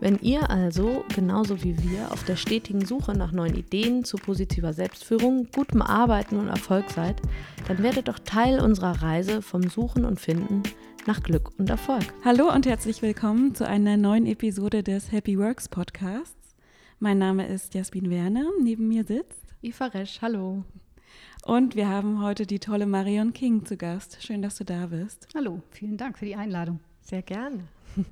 Wenn ihr also, genauso wie wir, auf der stetigen Suche nach neuen Ideen zu positiver Selbstführung, gutem Arbeiten und Erfolg seid, dann werdet doch Teil unserer Reise vom Suchen und Finden nach Glück und Erfolg. Hallo und herzlich willkommen zu einer neuen Episode des Happy Works Podcasts. Mein Name ist Jasmin Werner, neben mir sitzt Eva Resch, hallo. Und wir haben heute die tolle Marion King zu Gast. Schön, dass du da bist. Hallo, vielen Dank für die Einladung. Sehr gerne.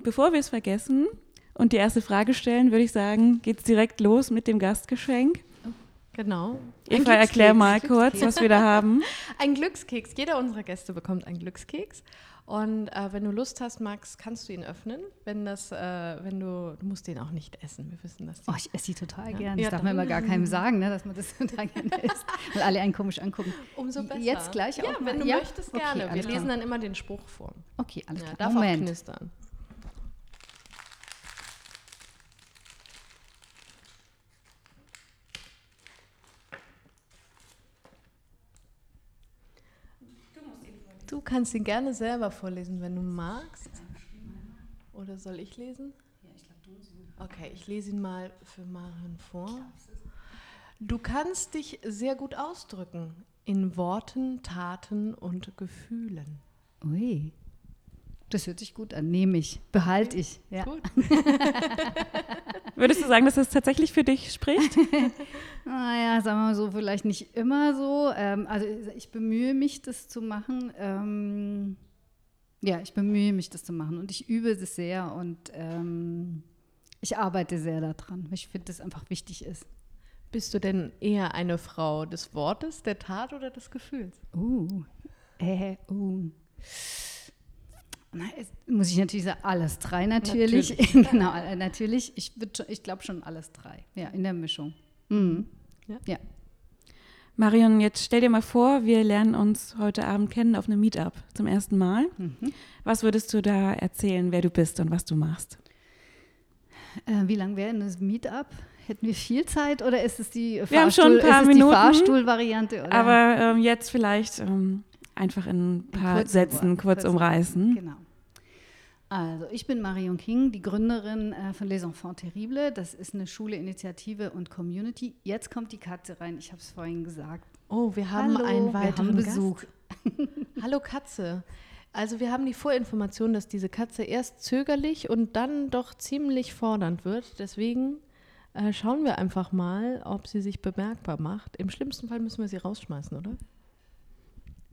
Bevor wir es vergessen, und die erste Frage stellen, würde ich sagen, geht es direkt los mit dem Gastgeschenk. Genau. Eva, erklär mal kurz, was wir da haben. Ein Glückskeks. Jeder unserer Gäste bekommt einen Glückskeks. Und äh, wenn du Lust hast, Max, kannst du ihn öffnen. Wenn das, äh, wenn du, du musst den auch nicht essen. Wir wissen das. Oh, ich esse die total ja? gern. Das ja, darf man immer gar keinem sagen, ne, dass man das total gerne isst. Weil alle einen komisch angucken. Umso besser. Jetzt gleich ja, auch wenn du ja? möchtest, gerne. Okay, Wir lesen dann immer den Spruch vor. Okay, alles klar. Darf Moment. auch knistern. Kannst ihn gerne selber vorlesen, wenn du magst. Oder soll ich lesen? Ja, ich glaube, du Okay, ich lese ihn mal für Marion vor. Du kannst dich sehr gut ausdrücken in Worten, Taten und Gefühlen. Ui. Das hört sich gut an, nehme ich, behalte ich. Ja. Gut. Würdest du sagen, dass das tatsächlich für dich spricht? naja, sagen wir mal so, vielleicht nicht immer so. Ähm, also ich bemühe mich, das zu machen. Ähm, ja, ich bemühe mich, das zu machen und ich übe es sehr und ähm, ich arbeite sehr daran, weil ich finde, dass es einfach wichtig ist. Bist du denn eher eine Frau des Wortes, der Tat oder des Gefühls? Uh, äh, uh. Muss ich natürlich sagen, alles drei natürlich. natürlich. genau, äh, natürlich. Ich, ich glaube schon alles drei. Ja, in der Mischung. Mhm. Ja. ja. Marion, jetzt stell dir mal vor, wir lernen uns heute Abend kennen auf einem Meetup zum ersten Mal. Mhm. Was würdest du da erzählen, wer du bist und was du machst? Äh, wie lang wäre das Meetup? Hätten wir viel Zeit oder ist es die, wir Fahrstuhl, haben schon ein paar Fahrstuhlvariante? Aber ähm, jetzt vielleicht ähm, einfach in ein paar kurz Sätzen kurz, kurz umreißen. Genau. Also, ich bin Marion King, die Gründerin äh, von Les Enfants Terribles. Das ist eine Schule, Initiative und Community. Jetzt kommt die Katze rein, ich habe es vorhin gesagt. Oh, wir haben Hallo, einen weiteren Besuch. Hallo Katze. Also wir haben die Vorinformation, dass diese Katze erst zögerlich und dann doch ziemlich fordernd wird. Deswegen äh, schauen wir einfach mal, ob sie sich bemerkbar macht. Im schlimmsten Fall müssen wir sie rausschmeißen, oder?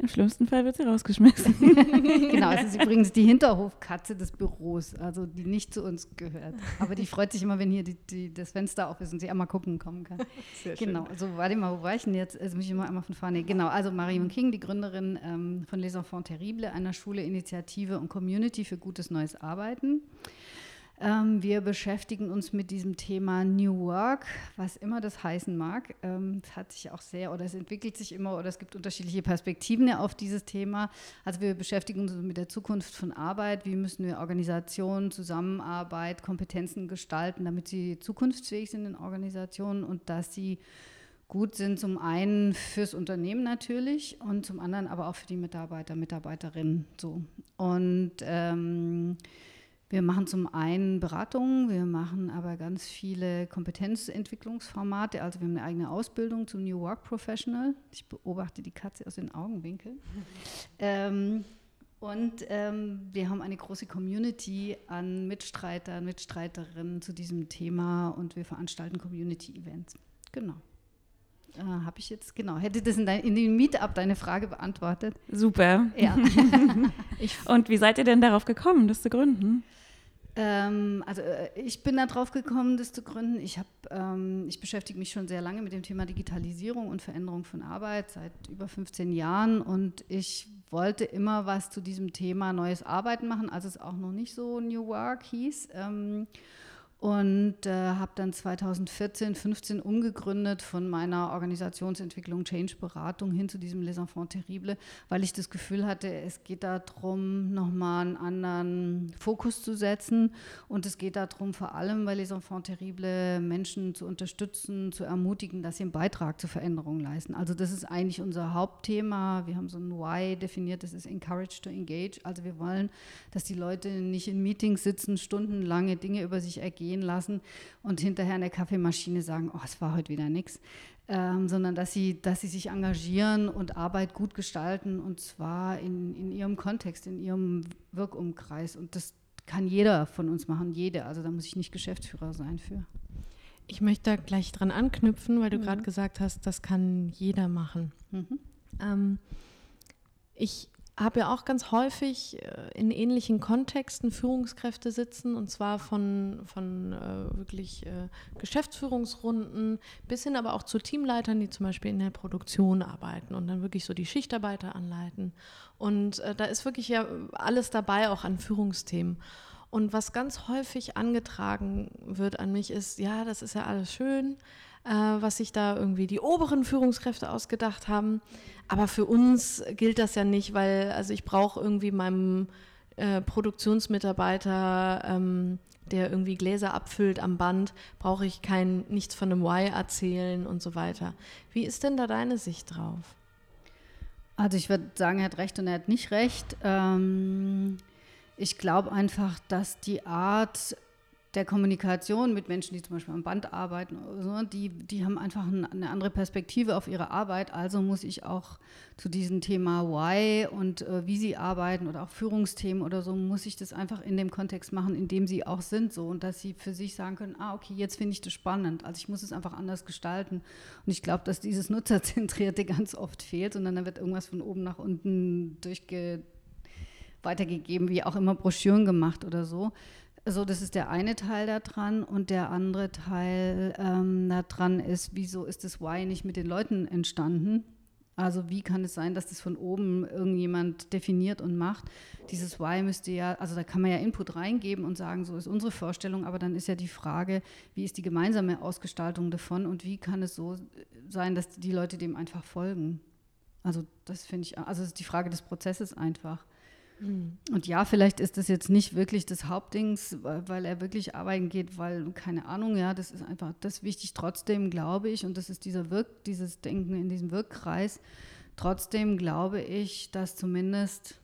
Im schlimmsten Fall wird sie rausgeschmissen. genau, es ist übrigens die Hinterhofkatze des Büros, also die nicht zu uns gehört. Aber die freut sich immer, wenn hier die, die, das Fenster auf ist und sie einmal gucken kommen kann. Sehr genau, schön. also warte mal, wo war ich denn jetzt? Also muss ich mal einmal von vorne. Genau, also Marion King, die Gründerin ähm, von Les Enfants Terribles, einer Schule, Initiative und Community für gutes neues Arbeiten. Ähm, wir beschäftigen uns mit diesem Thema New Work, was immer das heißen mag. Ähm, es hat sich auch sehr oder es entwickelt sich immer oder es gibt unterschiedliche Perspektiven auf dieses Thema. Also wir beschäftigen uns mit der Zukunft von Arbeit. Wie müssen wir Organisationen, Zusammenarbeit, Kompetenzen gestalten, damit sie zukunftsfähig sind in Organisationen und dass sie gut sind, zum einen fürs Unternehmen natürlich und zum anderen aber auch für die Mitarbeiter, Mitarbeiterinnen. So. Und ähm, wir machen zum einen Beratungen, wir machen aber ganz viele Kompetenzentwicklungsformate. Also wir haben eine eigene Ausbildung zum New Work Professional. Ich beobachte die Katze aus den Augenwinkeln. ähm, und ähm, wir haben eine große Community an Mitstreitern, Mitstreiterinnen zu diesem Thema und wir veranstalten Community-Events. Genau. Äh, Habe ich jetzt, genau, hätte das in, dein, in dem Meetup deine Frage beantwortet? Super. Ja. und wie seid ihr denn darauf gekommen, das zu gründen? Ähm, also äh, ich bin darauf gekommen, das zu gründen. Ich, hab, ähm, ich beschäftige mich schon sehr lange mit dem Thema Digitalisierung und Veränderung von Arbeit seit über 15 Jahren und ich wollte immer was zu diesem Thema neues Arbeiten machen, als es auch noch nicht so New Work hieß. Ähm, und äh, habe dann 2014, 15 umgegründet von meiner Organisationsentwicklung Change Beratung hin zu diesem Les Enfants Terribles, weil ich das Gefühl hatte, es geht darum, nochmal einen anderen Fokus zu setzen und es geht darum, vor allem bei Les Enfants Terribles Menschen zu unterstützen, zu ermutigen, dass sie einen Beitrag zur Veränderung leisten. Also das ist eigentlich unser Hauptthema. Wir haben so ein Why definiert, das ist Encourage to Engage. Also wir wollen, dass die Leute nicht in Meetings sitzen, stundenlange Dinge über sich ergehen, gehen lassen und hinterher in der Kaffeemaschine sagen, oh, es war heute wieder nichts. Ähm, sondern dass sie, dass sie sich engagieren und Arbeit gut gestalten und zwar in, in ihrem Kontext, in ihrem Wirkumkreis. Und das kann jeder von uns machen, jede. Also da muss ich nicht Geschäftsführer sein für. Ich möchte da gleich dran anknüpfen, weil du mhm. gerade gesagt hast, das kann jeder machen. Mhm. Ähm, ich habe ja auch ganz häufig äh, in ähnlichen Kontexten Führungskräfte sitzen und zwar von, von äh, wirklich äh, Geschäftsführungsrunden bis hin aber auch zu Teamleitern, die zum Beispiel in der Produktion arbeiten und dann wirklich so die Schichtarbeiter anleiten. Und äh, da ist wirklich ja alles dabei, auch an Führungsthemen. Und was ganz häufig angetragen wird an mich ist, ja, das ist ja alles schön, äh, was sich da irgendwie die oberen Führungskräfte ausgedacht haben. Aber für uns gilt das ja nicht, weil also ich brauche irgendwie meinem äh, Produktionsmitarbeiter, ähm, der irgendwie Gläser abfüllt am Band, brauche ich kein nichts von einem Why erzählen und so weiter. Wie ist denn da deine Sicht drauf? Also ich würde sagen, er hat recht und er hat nicht recht. Ähm, ich glaube einfach, dass die Art der Kommunikation mit Menschen, die zum Beispiel am Band arbeiten, so, die, die haben einfach eine andere Perspektive auf ihre Arbeit. Also muss ich auch zu diesem Thema Why und äh, wie sie arbeiten oder auch Führungsthemen oder so, muss ich das einfach in dem Kontext machen, in dem sie auch sind. So, und dass sie für sich sagen können, ah, okay, jetzt finde ich das spannend. Also ich muss es einfach anders gestalten. Und ich glaube, dass dieses Nutzerzentrierte ganz oft fehlt, sondern dann wird irgendwas von oben nach unten durchge weitergegeben, wie auch immer Broschüren gemacht oder so. So, das ist der eine Teil daran und der andere Teil ähm, daran ist, wieso ist das Why nicht mit den Leuten entstanden? Also wie kann es sein, dass das von oben irgendjemand definiert und macht? Dieses Why müsste ja, also da kann man ja Input reingeben und sagen, so ist unsere Vorstellung, aber dann ist ja die Frage, wie ist die gemeinsame Ausgestaltung davon und wie kann es so sein, dass die Leute dem einfach folgen? Also das finde ich, also das ist die Frage des Prozesses einfach. Mhm. Und ja, vielleicht ist das jetzt nicht wirklich das Hauptdings, weil er wirklich arbeiten geht, weil, keine Ahnung, ja, das ist einfach das wichtig. Trotzdem glaube ich, und das ist dieser Wirk, dieses Denken in diesem Wirkkreis, trotzdem glaube ich, dass zumindest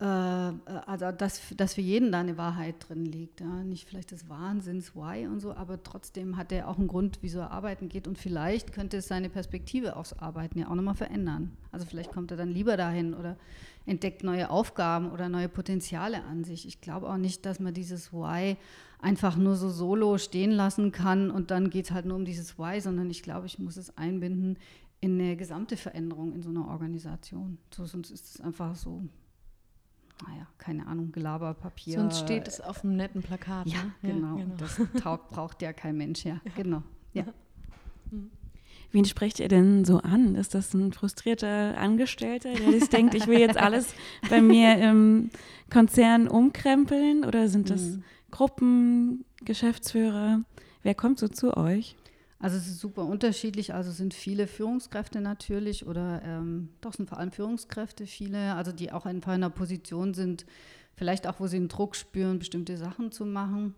also dass, dass für jeden da eine Wahrheit drin liegt. Ja? Nicht vielleicht des Wahnsinns, why und so, aber trotzdem hat er auch einen Grund, wieso er arbeiten geht und vielleicht könnte es seine Perspektive aufs Arbeiten ja auch nochmal verändern. Also vielleicht kommt er dann lieber dahin oder entdeckt neue Aufgaben oder neue Potenziale an sich. Ich glaube auch nicht, dass man dieses Why einfach nur so solo stehen lassen kann und dann geht es halt nur um dieses Why, sondern ich glaube, ich muss es einbinden in eine gesamte Veränderung in so einer Organisation. So, sonst ist es einfach so naja, keine Ahnung, Gelaberpapier. Sonst steht es auf einem netten Plakat. Ja, ne? genau. Ja, genau. Das taugt, braucht ja kein Mensch, ja, ja. genau. Ja. Mhm. Wen sprecht ihr denn so an? Ist das ein frustrierter Angestellter, der sich denkt, ich will jetzt alles bei mir im Konzern umkrempeln? Oder sind das mhm. Gruppen, Geschäftsführer? Wer kommt so zu euch? Also es ist super unterschiedlich. Also sind viele Führungskräfte natürlich oder ähm, doch sind vor allem Führungskräfte viele, also die auch in einer Position sind, vielleicht auch, wo sie einen Druck spüren, bestimmte Sachen zu machen.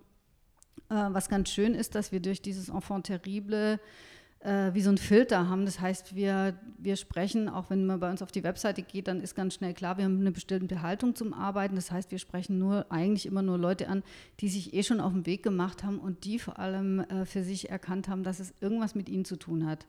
Äh, was ganz schön ist, dass wir durch dieses Enfant terrible äh, wie so ein Filter haben. Das heißt, wir, wir sprechen, auch wenn man bei uns auf die Webseite geht, dann ist ganz schnell klar, wir haben eine bestimmte Haltung zum Arbeiten. Das heißt, wir sprechen nur eigentlich immer nur Leute an, die sich eh schon auf den Weg gemacht haben und die vor allem äh, für sich erkannt haben, dass es irgendwas mit ihnen zu tun hat.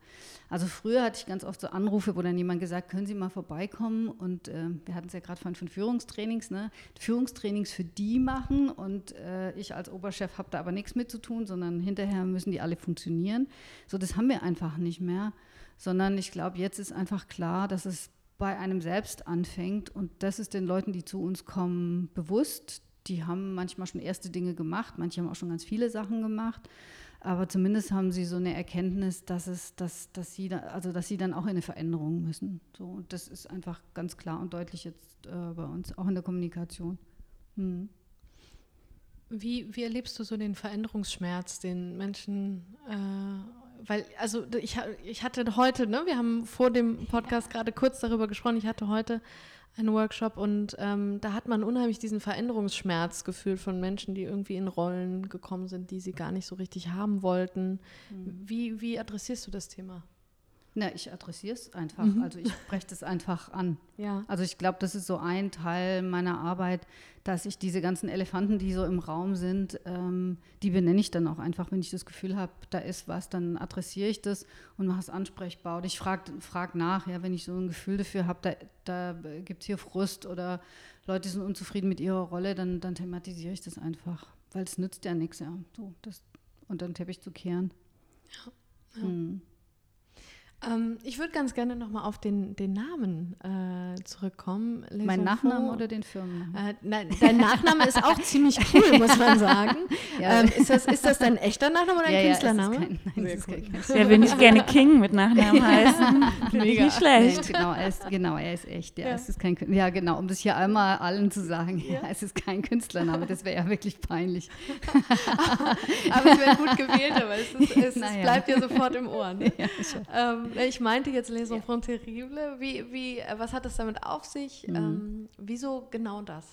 Also früher hatte ich ganz oft so Anrufe, wo dann jemand gesagt, können Sie mal vorbeikommen? Und äh, wir hatten es ja gerade von, von Führungstrainings, ne? Führungstrainings für die machen und äh, ich als Oberchef habe da aber nichts mit zu tun, sondern hinterher müssen die alle funktionieren. So, das haben wir einfach nicht mehr, sondern ich glaube, jetzt ist einfach klar, dass es bei einem selbst anfängt und das ist den Leuten, die zu uns kommen, bewusst. Die haben manchmal schon erste Dinge gemacht, manche haben auch schon ganz viele Sachen gemacht, aber zumindest haben sie so eine Erkenntnis, dass es, dass, dass sie, da, also dass sie dann auch in eine Veränderung müssen. So und das ist einfach ganz klar und deutlich jetzt äh, bei uns, auch in der Kommunikation. Hm. Wie, wie erlebst du so den Veränderungsschmerz, den Menschen, äh, weil, also ich, ich hatte heute, ne, wir haben vor dem Podcast gerade kurz darüber gesprochen, ich hatte heute einen Workshop und ähm, da hat man unheimlich diesen Veränderungsschmerz gefühlt von Menschen, die irgendwie in Rollen gekommen sind, die sie gar nicht so richtig haben wollten. Mhm. Wie, wie adressierst du das Thema? Na, ich adressiere es einfach. Mhm. Also ich spreche das einfach an. Ja. Also ich glaube, das ist so ein Teil meiner Arbeit, dass ich diese ganzen Elefanten, die so im Raum sind, ähm, die benenne ich dann auch einfach, wenn ich das Gefühl habe, da ist was, dann adressiere ich das und mache es ansprechbar. Und ich frage frag nach, ja, wenn ich so ein Gefühl dafür habe, da, da gibt es hier Frust oder Leute sind unzufrieden mit ihrer Rolle, dann, dann thematisiere ich das einfach. Weil es nützt ja nichts, ja. So, das, und dann Teppich zu kehren. Ja. ja. Hm. Ähm, ich würde ganz gerne nochmal auf den, den Namen äh, zurückkommen. Les mein Nachname oder den Firmennamen? Äh, nein, dein Nachname ist auch ziemlich cool, muss man sagen. Ja. Ähm, ist, das, ist das dein echter Nachname oder ein ja, Künstlername? Ja, kein, nein, ist kein Künstler. Ja, würde ich gerne King mit Nachnamen heißen. Finde ich nicht schlecht. Nein, genau, er ist, genau, er ist echt. Ja, Es ist kein, ja, genau, um das hier einmal allen zu sagen. Ja. es ist kein Künstlername, das wäre ja wirklich peinlich. aber es wäre gut gewählt, aber es, ist, es, es bleibt ja sofort im Ohr. Ne? Ähm, ich meinte jetzt Les Enfants ja. Terribles. Wie, wie, äh, was hat es damit auf sich? Mhm. Ähm, wieso genau das?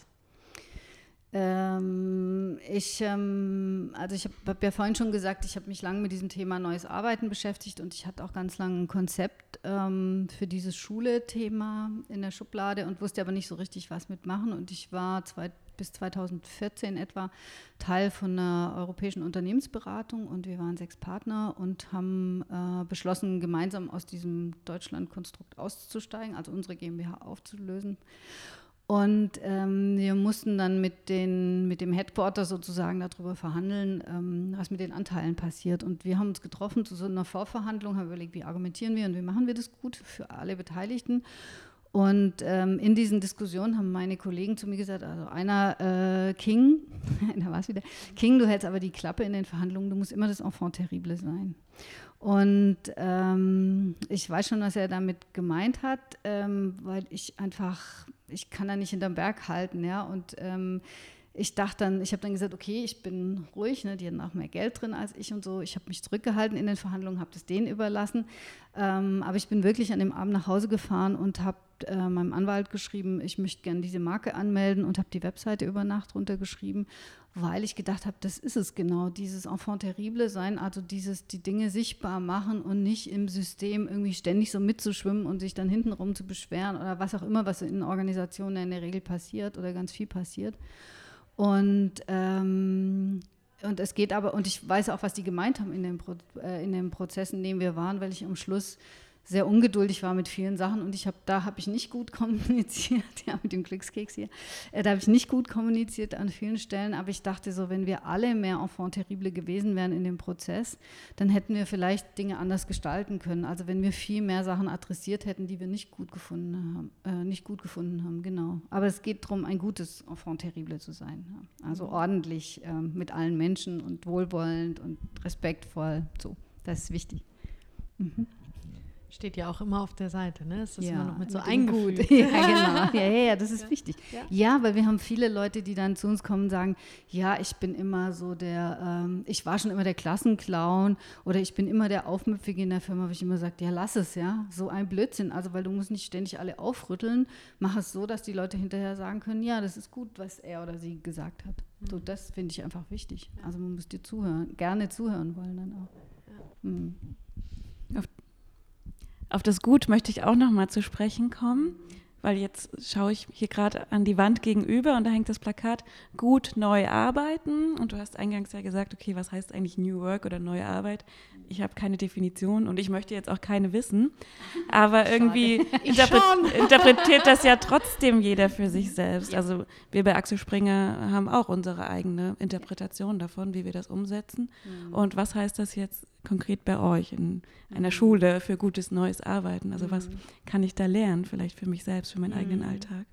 Ähm, ich, ähm, also ich habe hab ja vorhin schon gesagt, ich habe mich lange mit diesem Thema neues Arbeiten beschäftigt und ich hatte auch ganz lange ein Konzept ähm, für dieses Schule-Thema in der Schublade und wusste aber nicht so richtig, was mitmachen. Und ich war zwei, bis 2014 etwa Teil von einer europäischen Unternehmensberatung und wir waren sechs Partner und haben äh, beschlossen, gemeinsam aus diesem Deutschlandkonstrukt auszusteigen, also unsere GmbH aufzulösen. Und ähm, wir mussten dann mit, den, mit dem Headquarter sozusagen darüber verhandeln, ähm, was mit den Anteilen passiert. Und wir haben uns getroffen zu so einer Vorverhandlung, haben überlegt, wie argumentieren wir und wie machen wir das gut für alle Beteiligten. Und ähm, in diesen Diskussionen haben meine Kollegen zu mir gesagt, also einer äh, King, da war es wieder, King, du hältst aber die Klappe in den Verhandlungen, du musst immer das Enfant terrible sein. Und ähm, ich weiß schon, was er damit gemeint hat, ähm, weil ich einfach, ich kann da nicht hinterm Berg halten, ja, und ähm, ich dachte dann, ich habe dann gesagt, okay, ich bin ruhig, ne, die hatten auch mehr Geld drin als ich und so. Ich habe mich zurückgehalten in den Verhandlungen, habe das denen überlassen. Ähm, aber ich bin wirklich an dem Abend nach Hause gefahren und habe äh, meinem Anwalt geschrieben, ich möchte gerne diese Marke anmelden und habe die Webseite über Nacht runtergeschrieben, weil ich gedacht habe, das ist es genau, dieses Enfant terrible sein, also dieses die Dinge sichtbar machen und nicht im System irgendwie ständig so mitzuschwimmen und sich dann hintenrum zu beschweren oder was auch immer, was in Organisationen in der Regel passiert oder ganz viel passiert. Und, ähm, und es geht aber, und ich weiß auch, was die gemeint haben in den, Pro, äh, in den Prozessen, in denen wir waren, weil ich am Schluss sehr ungeduldig war mit vielen Sachen und ich habe da habe ich nicht gut kommuniziert, ja mit dem Glückskeks hier, äh, da habe ich nicht gut kommuniziert an vielen Stellen, aber ich dachte so, wenn wir alle mehr Enfant terrible gewesen wären in dem Prozess, dann hätten wir vielleicht Dinge anders gestalten können. Also wenn wir viel mehr Sachen adressiert hätten, die wir nicht gut gefunden haben, äh, nicht gut gefunden haben, genau. Aber es geht darum, ein gutes Enfant terrible zu sein, ja. also mhm. ordentlich äh, mit allen Menschen und wohlwollend und respektvoll, so, das ist wichtig. Mhm. Steht ja auch immer auf der Seite, ne? Es ist ja, immer noch mit so eingefügt. ja, genau. Ja, ja, ja, das ist ja. wichtig. Ja? ja? weil wir haben viele Leute, die dann zu uns kommen und sagen, ja, ich bin immer so der, ähm, ich war schon immer der Klassenclown oder ich bin immer der Aufmüpfige in der Firma, wo ich immer sage, ja, lass es, ja. So ein Blödsinn. Also, weil du musst nicht ständig alle aufrütteln. Mach es so, dass die Leute hinterher sagen können, ja, das ist gut, was er oder sie gesagt hat. Mhm. So, das finde ich einfach wichtig. Also man muss dir zuhören, gerne zuhören wollen dann auch. Mhm. Auf das Gut möchte ich auch noch mal zu sprechen kommen, weil jetzt schaue ich hier gerade an die Wand gegenüber und da hängt das Plakat Gut neu arbeiten und du hast eingangs ja gesagt, okay, was heißt eigentlich New Work oder neue Arbeit? Ich habe keine Definition und ich möchte jetzt auch keine wissen, aber irgendwie interpre interpretiert das ja trotzdem jeder für sich selbst. Also wir bei Axel Springer haben auch unsere eigene Interpretation davon, wie wir das umsetzen. Mhm. Und was heißt das jetzt konkret bei euch in einer. Schule für gutes neues Arbeiten? Also was mhm. kann ich da lernen, vielleicht für mich selbst, für meinen eigenen mhm. Alltag?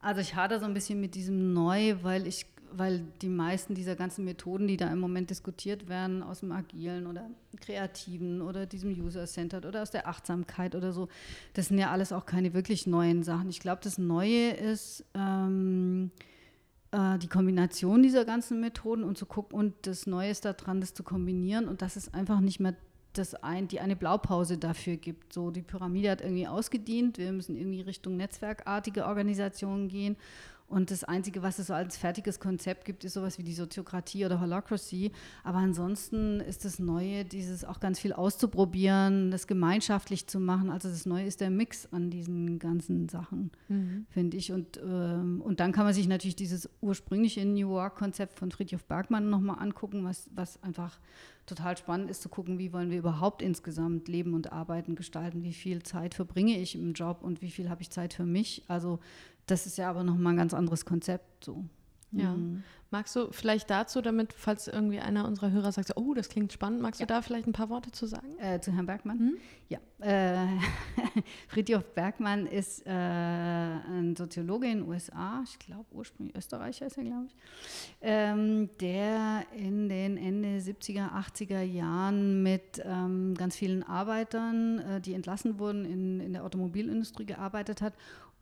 Also ich hadere so ein bisschen mit diesem Neu, weil ich weil die meisten dieser ganzen Methoden, die da im Moment diskutiert werden, aus dem Agilen oder Kreativen oder diesem User-Centered oder aus der Achtsamkeit oder so, das sind ja alles auch keine wirklich neuen Sachen. Ich glaube, das Neue ist, ähm, äh, die Kombination dieser ganzen Methoden und zu gucken und das Neue ist daran, das zu kombinieren. Und dass es einfach nicht mehr das ein, die eine Blaupause dafür gibt. So, die Pyramide hat irgendwie ausgedient, wir müssen irgendwie Richtung netzwerkartige Organisationen gehen und das Einzige, was es so als fertiges Konzept gibt, ist sowas wie die Soziokratie oder Holacracy. Aber ansonsten ist das Neue, dieses auch ganz viel auszuprobieren, das gemeinschaftlich zu machen. Also das Neue ist der Mix an diesen ganzen Sachen, mhm. finde ich. Und, ähm, und dann kann man sich natürlich dieses ursprüngliche New Work-Konzept von Friedhof Bergmann nochmal angucken, was, was einfach total spannend ist zu gucken, wie wollen wir überhaupt insgesamt Leben und Arbeiten gestalten, wie viel Zeit verbringe ich im Job und wie viel habe ich Zeit für mich. Also das ist ja aber nochmal ein ganz anderes Konzept so. Ja. Mhm. Magst du vielleicht dazu, damit, falls irgendwie einer unserer Hörer sagt, oh, das klingt spannend, magst ja. du da vielleicht ein paar Worte zu sagen? Äh, zu Herrn Bergmann? Mhm. Ja. Äh, Friedhof Bergmann ist äh, ein Soziologe in den USA, ich glaube ursprünglich Österreicher ist er, glaube ich, ähm, der in den Ende 70er, 80er Jahren mit ähm, ganz vielen Arbeitern, äh, die entlassen wurden, in, in der Automobilindustrie gearbeitet hat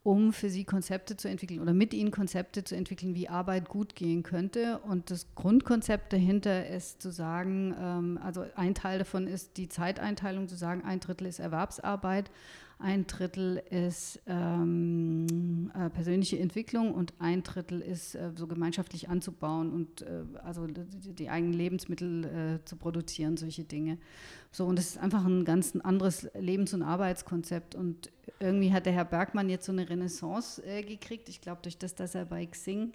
um für sie Konzepte zu entwickeln oder mit ihnen Konzepte zu entwickeln, wie Arbeit gut gehen könnte. Und das Grundkonzept dahinter ist zu sagen, ähm, also ein Teil davon ist die Zeiteinteilung, zu sagen, ein Drittel ist Erwerbsarbeit, ein Drittel ist ähm, äh, persönliche Entwicklung und ein Drittel ist äh, so gemeinschaftlich anzubauen und äh, also die, die, eigenen Lebensmittel äh, zu produzieren, solche Dinge. So, und es ist einfach ein ganz anderes Lebens- und Arbeitskonzept. Und irgendwie hat der Herr Bergmann jetzt so eine Renaissance äh, gekriegt. Ich glaube, durch das, dass er bei Xing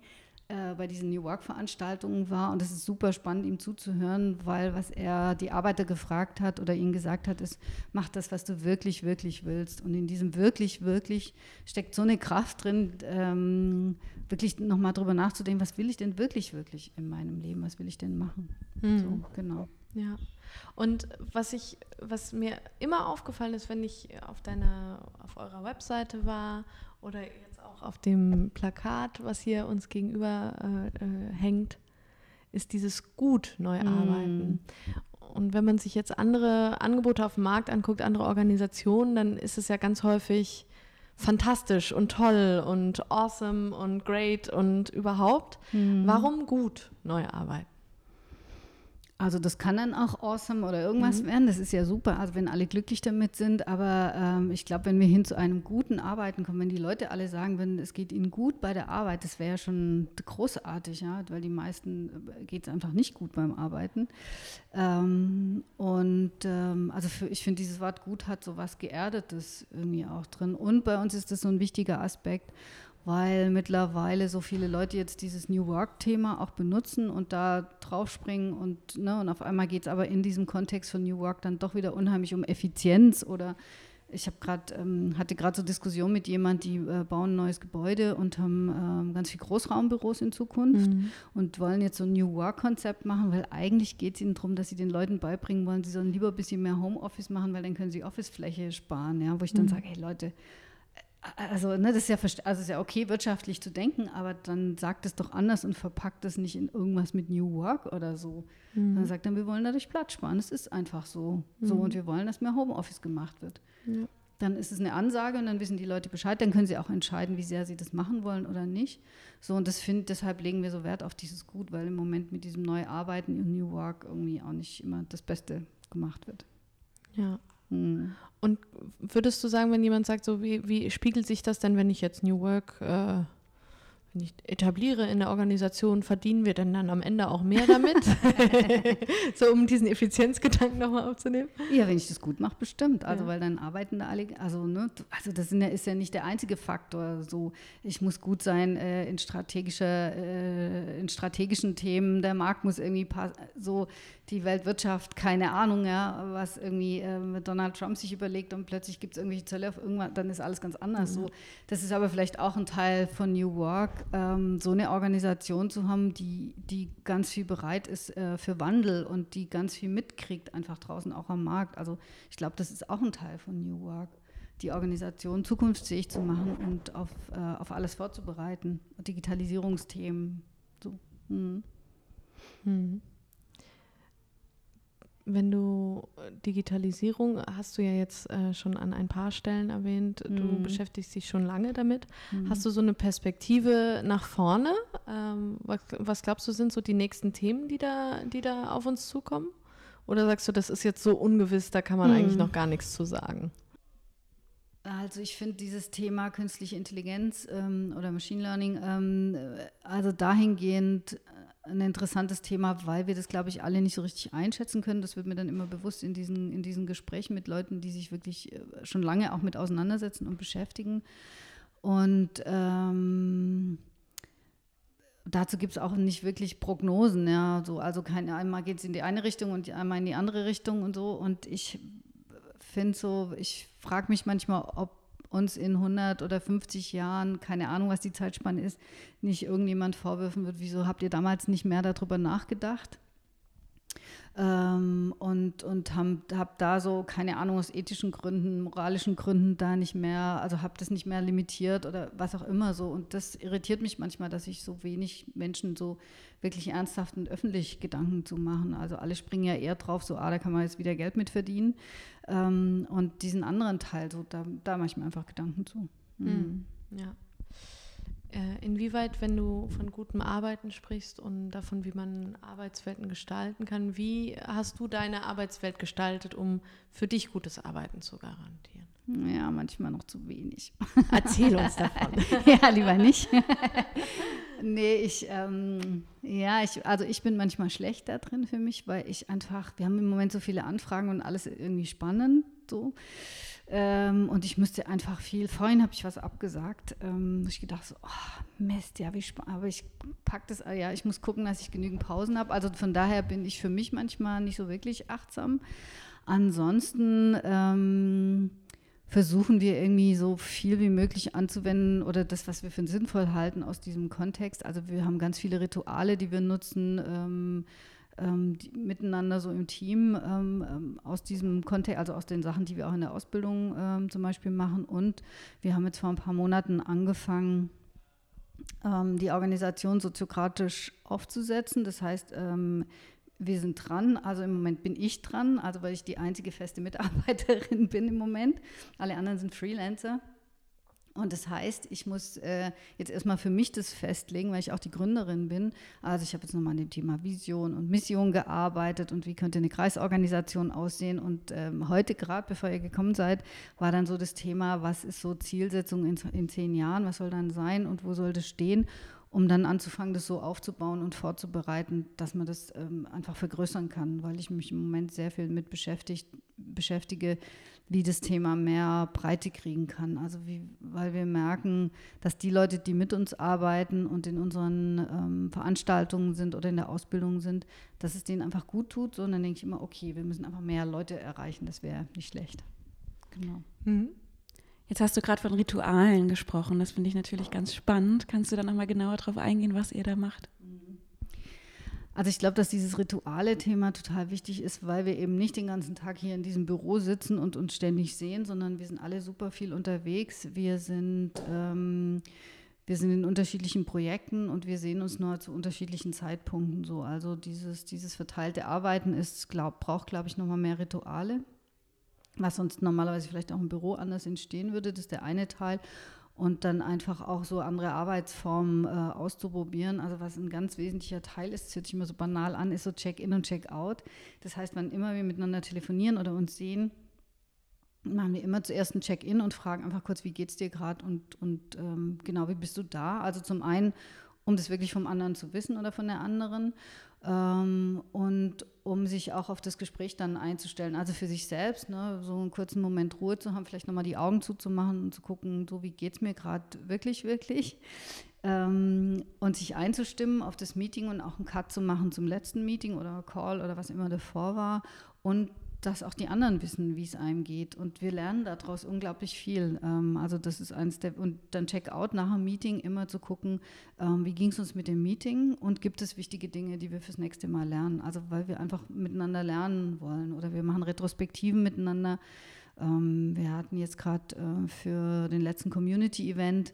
äh, bei diesen New Work-Veranstaltungen war. Und es ist super spannend, ihm zuzuhören, weil was er die Arbeiter gefragt hat oder ihnen gesagt hat, ist, mach das, was du wirklich, wirklich willst. Und in diesem wirklich, wirklich steckt so eine Kraft drin, ähm, wirklich nochmal drüber nachzudenken, was will ich denn wirklich, wirklich in meinem Leben, was will ich denn machen. Mhm. So, genau. Ja. Und was ich, was mir immer aufgefallen ist, wenn ich auf deiner, auf eurer Webseite war oder auch auf dem Plakat, was hier uns gegenüber äh, äh, hängt, ist dieses gut neu mm. arbeiten. Und wenn man sich jetzt andere Angebote auf dem Markt anguckt, andere Organisationen, dann ist es ja ganz häufig fantastisch und toll und awesome und great und überhaupt. Mm. Warum gut neu arbeiten? Also das kann dann auch awesome oder irgendwas mhm. werden, das ist ja super, also wenn alle glücklich damit sind, aber ähm, ich glaube, wenn wir hin zu einem guten Arbeiten kommen, wenn die Leute alle sagen würden, es geht ihnen gut bei der Arbeit, das wäre ja schon großartig, ja, weil die meisten äh, geht es einfach nicht gut beim Arbeiten. Ähm, und ähm, also für, ich finde, dieses Wort gut hat so was Geerdetes irgendwie auch drin und bei uns ist das so ein wichtiger Aspekt weil mittlerweile so viele Leute jetzt dieses New Work-Thema auch benutzen und da draufspringen und, ne, und auf einmal geht es aber in diesem Kontext von New Work dann doch wieder unheimlich um Effizienz oder ich habe gerade ähm, hatte gerade so Diskussion mit jemand, die äh, bauen ein neues Gebäude und haben ähm, ganz viel Großraumbüros in Zukunft mhm. und wollen jetzt so ein New Work Konzept machen, weil eigentlich geht es ihnen darum, dass sie den Leuten beibringen wollen, sie sollen lieber ein bisschen mehr Homeoffice machen, weil dann können sie Officefläche sparen, ja, wo ich dann mhm. sage, hey Leute, also, ne, das ist ja, also ist ja okay, wirtschaftlich zu denken, aber dann sagt es doch anders und verpackt es nicht in irgendwas mit New Work oder so. Mhm. Dann sagt dann, wir wollen dadurch Platz sparen. Es ist einfach so. Mhm. So und wir wollen, dass mehr Homeoffice gemacht wird. Ja. Dann ist es eine Ansage und dann wissen die Leute Bescheid. Dann können sie auch entscheiden, wie sehr sie das machen wollen oder nicht. So und das find, deshalb legen wir so Wert auf dieses Gut, weil im Moment mit diesem Neuarbeiten und New Work irgendwie auch nicht immer das Beste gemacht wird. Ja. Mhm. Und würdest du sagen, wenn jemand sagt, so wie, wie spiegelt sich das denn, wenn ich jetzt New Work äh, ich etabliere in der Organisation, verdienen wir denn dann am Ende auch mehr damit? so um diesen Effizienzgedanken nochmal aufzunehmen. Ja, wenn ich das gut mache, bestimmt. Also ja. weil dann arbeiten da alle, also ne, also das ist ja nicht der einzige Faktor. So, ich muss gut sein äh, in strategischer, äh, in strategischen Themen. Der Markt muss irgendwie so die Weltwirtschaft, keine Ahnung, ja, was irgendwie äh, Donald Trump sich überlegt und plötzlich gibt es irgendwelche Zölle auf irgendwann, dann ist alles ganz anders. Mhm. So, das ist aber vielleicht auch ein Teil von New Work ähm, so eine Organisation zu haben, die, die ganz viel bereit ist äh, für Wandel und die ganz viel mitkriegt, einfach draußen auch am Markt. Also ich glaube, das ist auch ein Teil von New Work, die Organisation zukunftsfähig zu machen und auf, äh, auf alles vorzubereiten. Digitalisierungsthemen. So. Mhm. Mhm. Wenn du Digitalisierung hast du ja jetzt äh, schon an ein paar Stellen erwähnt, du mhm. beschäftigst dich schon lange damit. Mhm. Hast du so eine Perspektive nach vorne? Ähm, was, was, glaubst du, sind so die nächsten Themen, die da, die da auf uns zukommen? Oder sagst du, das ist jetzt so ungewiss, da kann man mhm. eigentlich noch gar nichts zu sagen? Also ich finde dieses Thema künstliche Intelligenz ähm, oder Machine Learning, ähm, also dahingehend ein interessantes Thema, weil wir das, glaube ich, alle nicht so richtig einschätzen können. Das wird mir dann immer bewusst in diesen, in diesen Gesprächen mit Leuten, die sich wirklich äh, schon lange auch mit auseinandersetzen und beschäftigen. Und ähm, dazu gibt es auch nicht wirklich Prognosen. Ja, so, also kein, einmal geht es in die eine Richtung und einmal in die andere Richtung und so. Und ich finde so, ich frage mich manchmal, ob uns in 100 oder 50 Jahren, keine Ahnung, was die Zeitspanne ist, nicht irgendjemand vorwürfen wird, wieso habt ihr damals nicht mehr darüber nachgedacht? Ähm, und und habe hab da so, keine Ahnung, aus ethischen Gründen, moralischen Gründen da nicht mehr, also habe das nicht mehr limitiert oder was auch immer so. Und das irritiert mich manchmal, dass sich so wenig Menschen so wirklich ernsthaft und öffentlich Gedanken zu machen. Also alle springen ja eher drauf, so, ah, da kann man jetzt wieder Geld mit verdienen. Ähm, und diesen anderen Teil, so, da, da mache ich mir einfach Gedanken zu. Mhm. Ja. Äh, inwieweit, wenn du von gutem Arbeiten sprichst und davon, wie man Arbeitswelten gestalten kann, wie hast du deine Arbeitswelt gestaltet, um für dich gutes Arbeiten zu garantieren? Ja, manchmal noch zu wenig. Erzähl uns davon. ja, lieber nicht. nee, ich, ähm, ja, ich, also ich bin manchmal schlecht da drin für mich, weil ich einfach, wir haben im Moment so viele Anfragen und alles irgendwie spannend so. Ähm, und ich müsste einfach viel, vorhin habe ich was abgesagt, ähm, ich gedacht so, oh, Mist, ja, wie aber ich packe das, ja, ich muss gucken, dass ich genügend Pausen habe. Also von daher bin ich für mich manchmal nicht so wirklich achtsam. Ansonsten ähm, versuchen wir irgendwie so viel wie möglich anzuwenden oder das, was wir für sinnvoll halten aus diesem Kontext. Also wir haben ganz viele Rituale, die wir nutzen ähm, ähm, miteinander so im Team ähm, ähm, aus diesem Kontext, also aus den Sachen, die wir auch in der Ausbildung ähm, zum Beispiel machen. Und wir haben jetzt vor ein paar Monaten angefangen, ähm, die Organisation soziokratisch aufzusetzen. Das heißt, ähm, wir sind dran, also im Moment bin ich dran, also weil ich die einzige feste Mitarbeiterin bin im Moment. Alle anderen sind Freelancer. Und das heißt, ich muss äh, jetzt erstmal für mich das festlegen, weil ich auch die Gründerin bin. Also ich habe jetzt nochmal an dem Thema Vision und Mission gearbeitet und wie könnte eine Kreisorganisation aussehen. Und ähm, heute gerade, bevor ihr gekommen seid, war dann so das Thema, was ist so Zielsetzung in, in zehn Jahren, was soll dann sein und wo soll das stehen? um dann anzufangen, das so aufzubauen und vorzubereiten, dass man das ähm, einfach vergrößern kann, weil ich mich im Moment sehr viel mit beschäftigt, beschäftige, wie das Thema mehr Breite kriegen kann. Also wie, weil wir merken, dass die Leute, die mit uns arbeiten und in unseren ähm, Veranstaltungen sind oder in der Ausbildung sind, dass es denen einfach gut tut. So, und dann denke ich immer, okay, wir müssen einfach mehr Leute erreichen, das wäre nicht schlecht. Genau. Mhm. Jetzt hast du gerade von Ritualen gesprochen. Das finde ich natürlich ganz spannend. Kannst du da nochmal genauer drauf eingehen, was ihr da macht? Also ich glaube, dass dieses Rituale-Thema total wichtig ist, weil wir eben nicht den ganzen Tag hier in diesem Büro sitzen und uns ständig sehen, sondern wir sind alle super viel unterwegs. Wir sind, ähm, wir sind in unterschiedlichen Projekten und wir sehen uns nur zu unterschiedlichen Zeitpunkten so. Also dieses, dieses verteilte Arbeiten ist, glaub, braucht, glaube ich, nochmal mehr Rituale, was sonst normalerweise vielleicht auch im Büro anders entstehen würde. Das ist der eine Teil und dann einfach auch so andere Arbeitsformen äh, auszuprobieren. Also was ein ganz wesentlicher Teil ist, das hört sich immer so banal an, ist so Check-in und Check-out. Das heißt, wann immer wir miteinander telefonieren oder uns sehen, machen wir immer zuerst ein Check-in und fragen einfach kurz, wie geht es dir gerade und, und ähm, genau, wie bist du da? Also zum einen, um das wirklich vom anderen zu wissen oder von der anderen ähm, und um sich auch auf das Gespräch dann einzustellen, also für sich selbst, ne, so einen kurzen Moment Ruhe zu haben, vielleicht nochmal die Augen zuzumachen und zu gucken, so wie geht es mir gerade wirklich, wirklich. Ähm, und sich einzustimmen auf das Meeting und auch einen Cut zu machen zum letzten Meeting oder Call oder was immer davor war und dass auch die anderen wissen, wie es einem geht. Und wir lernen daraus unglaublich viel. Ähm, also das ist eins der, und dann Check-out nach dem Meeting immer zu gucken, ähm, wie ging es uns mit dem Meeting und gibt es wichtige Dinge, die wir fürs nächste Mal lernen. Also weil wir einfach miteinander lernen wollen oder wir machen Retrospektiven miteinander. Ähm, wir hatten jetzt gerade äh, für den letzten Community-Event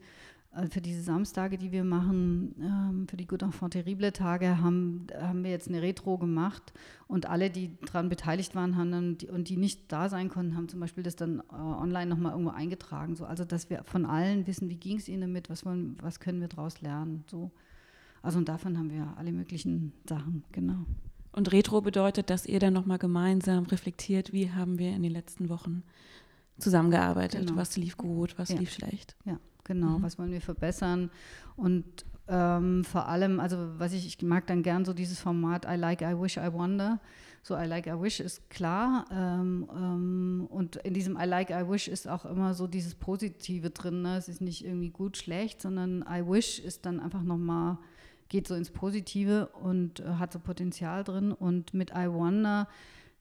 äh, für diese Samstage, die wir machen, ähm, für die Good Enfant Terrible Tage, haben, haben wir jetzt eine Retro gemacht und alle, die daran beteiligt waren haben dann, die, und die nicht da sein konnten, haben zum Beispiel das dann äh, online nochmal irgendwo eingetragen. So. Also, dass wir von allen wissen, wie ging es ihnen damit, was, wollen, was können wir daraus lernen. So. Also, und davon haben wir alle möglichen Sachen, genau. Und Retro bedeutet, dass ihr dann nochmal gemeinsam reflektiert, wie haben wir in den letzten Wochen zusammengearbeitet, genau. was lief gut, was ja. lief schlecht. Ja, genau, mhm. was wollen wir verbessern und ähm, vor allem, also was ich, ich mag dann gern so dieses Format I like, I wish, I wonder. So I like, I wish ist klar ähm, ähm, und in diesem I like, I wish ist auch immer so dieses Positive drin. Ne? Es ist nicht irgendwie gut, schlecht, sondern I wish ist dann einfach nochmal geht so ins Positive und äh, hat so Potenzial drin. Und mit I Wonder,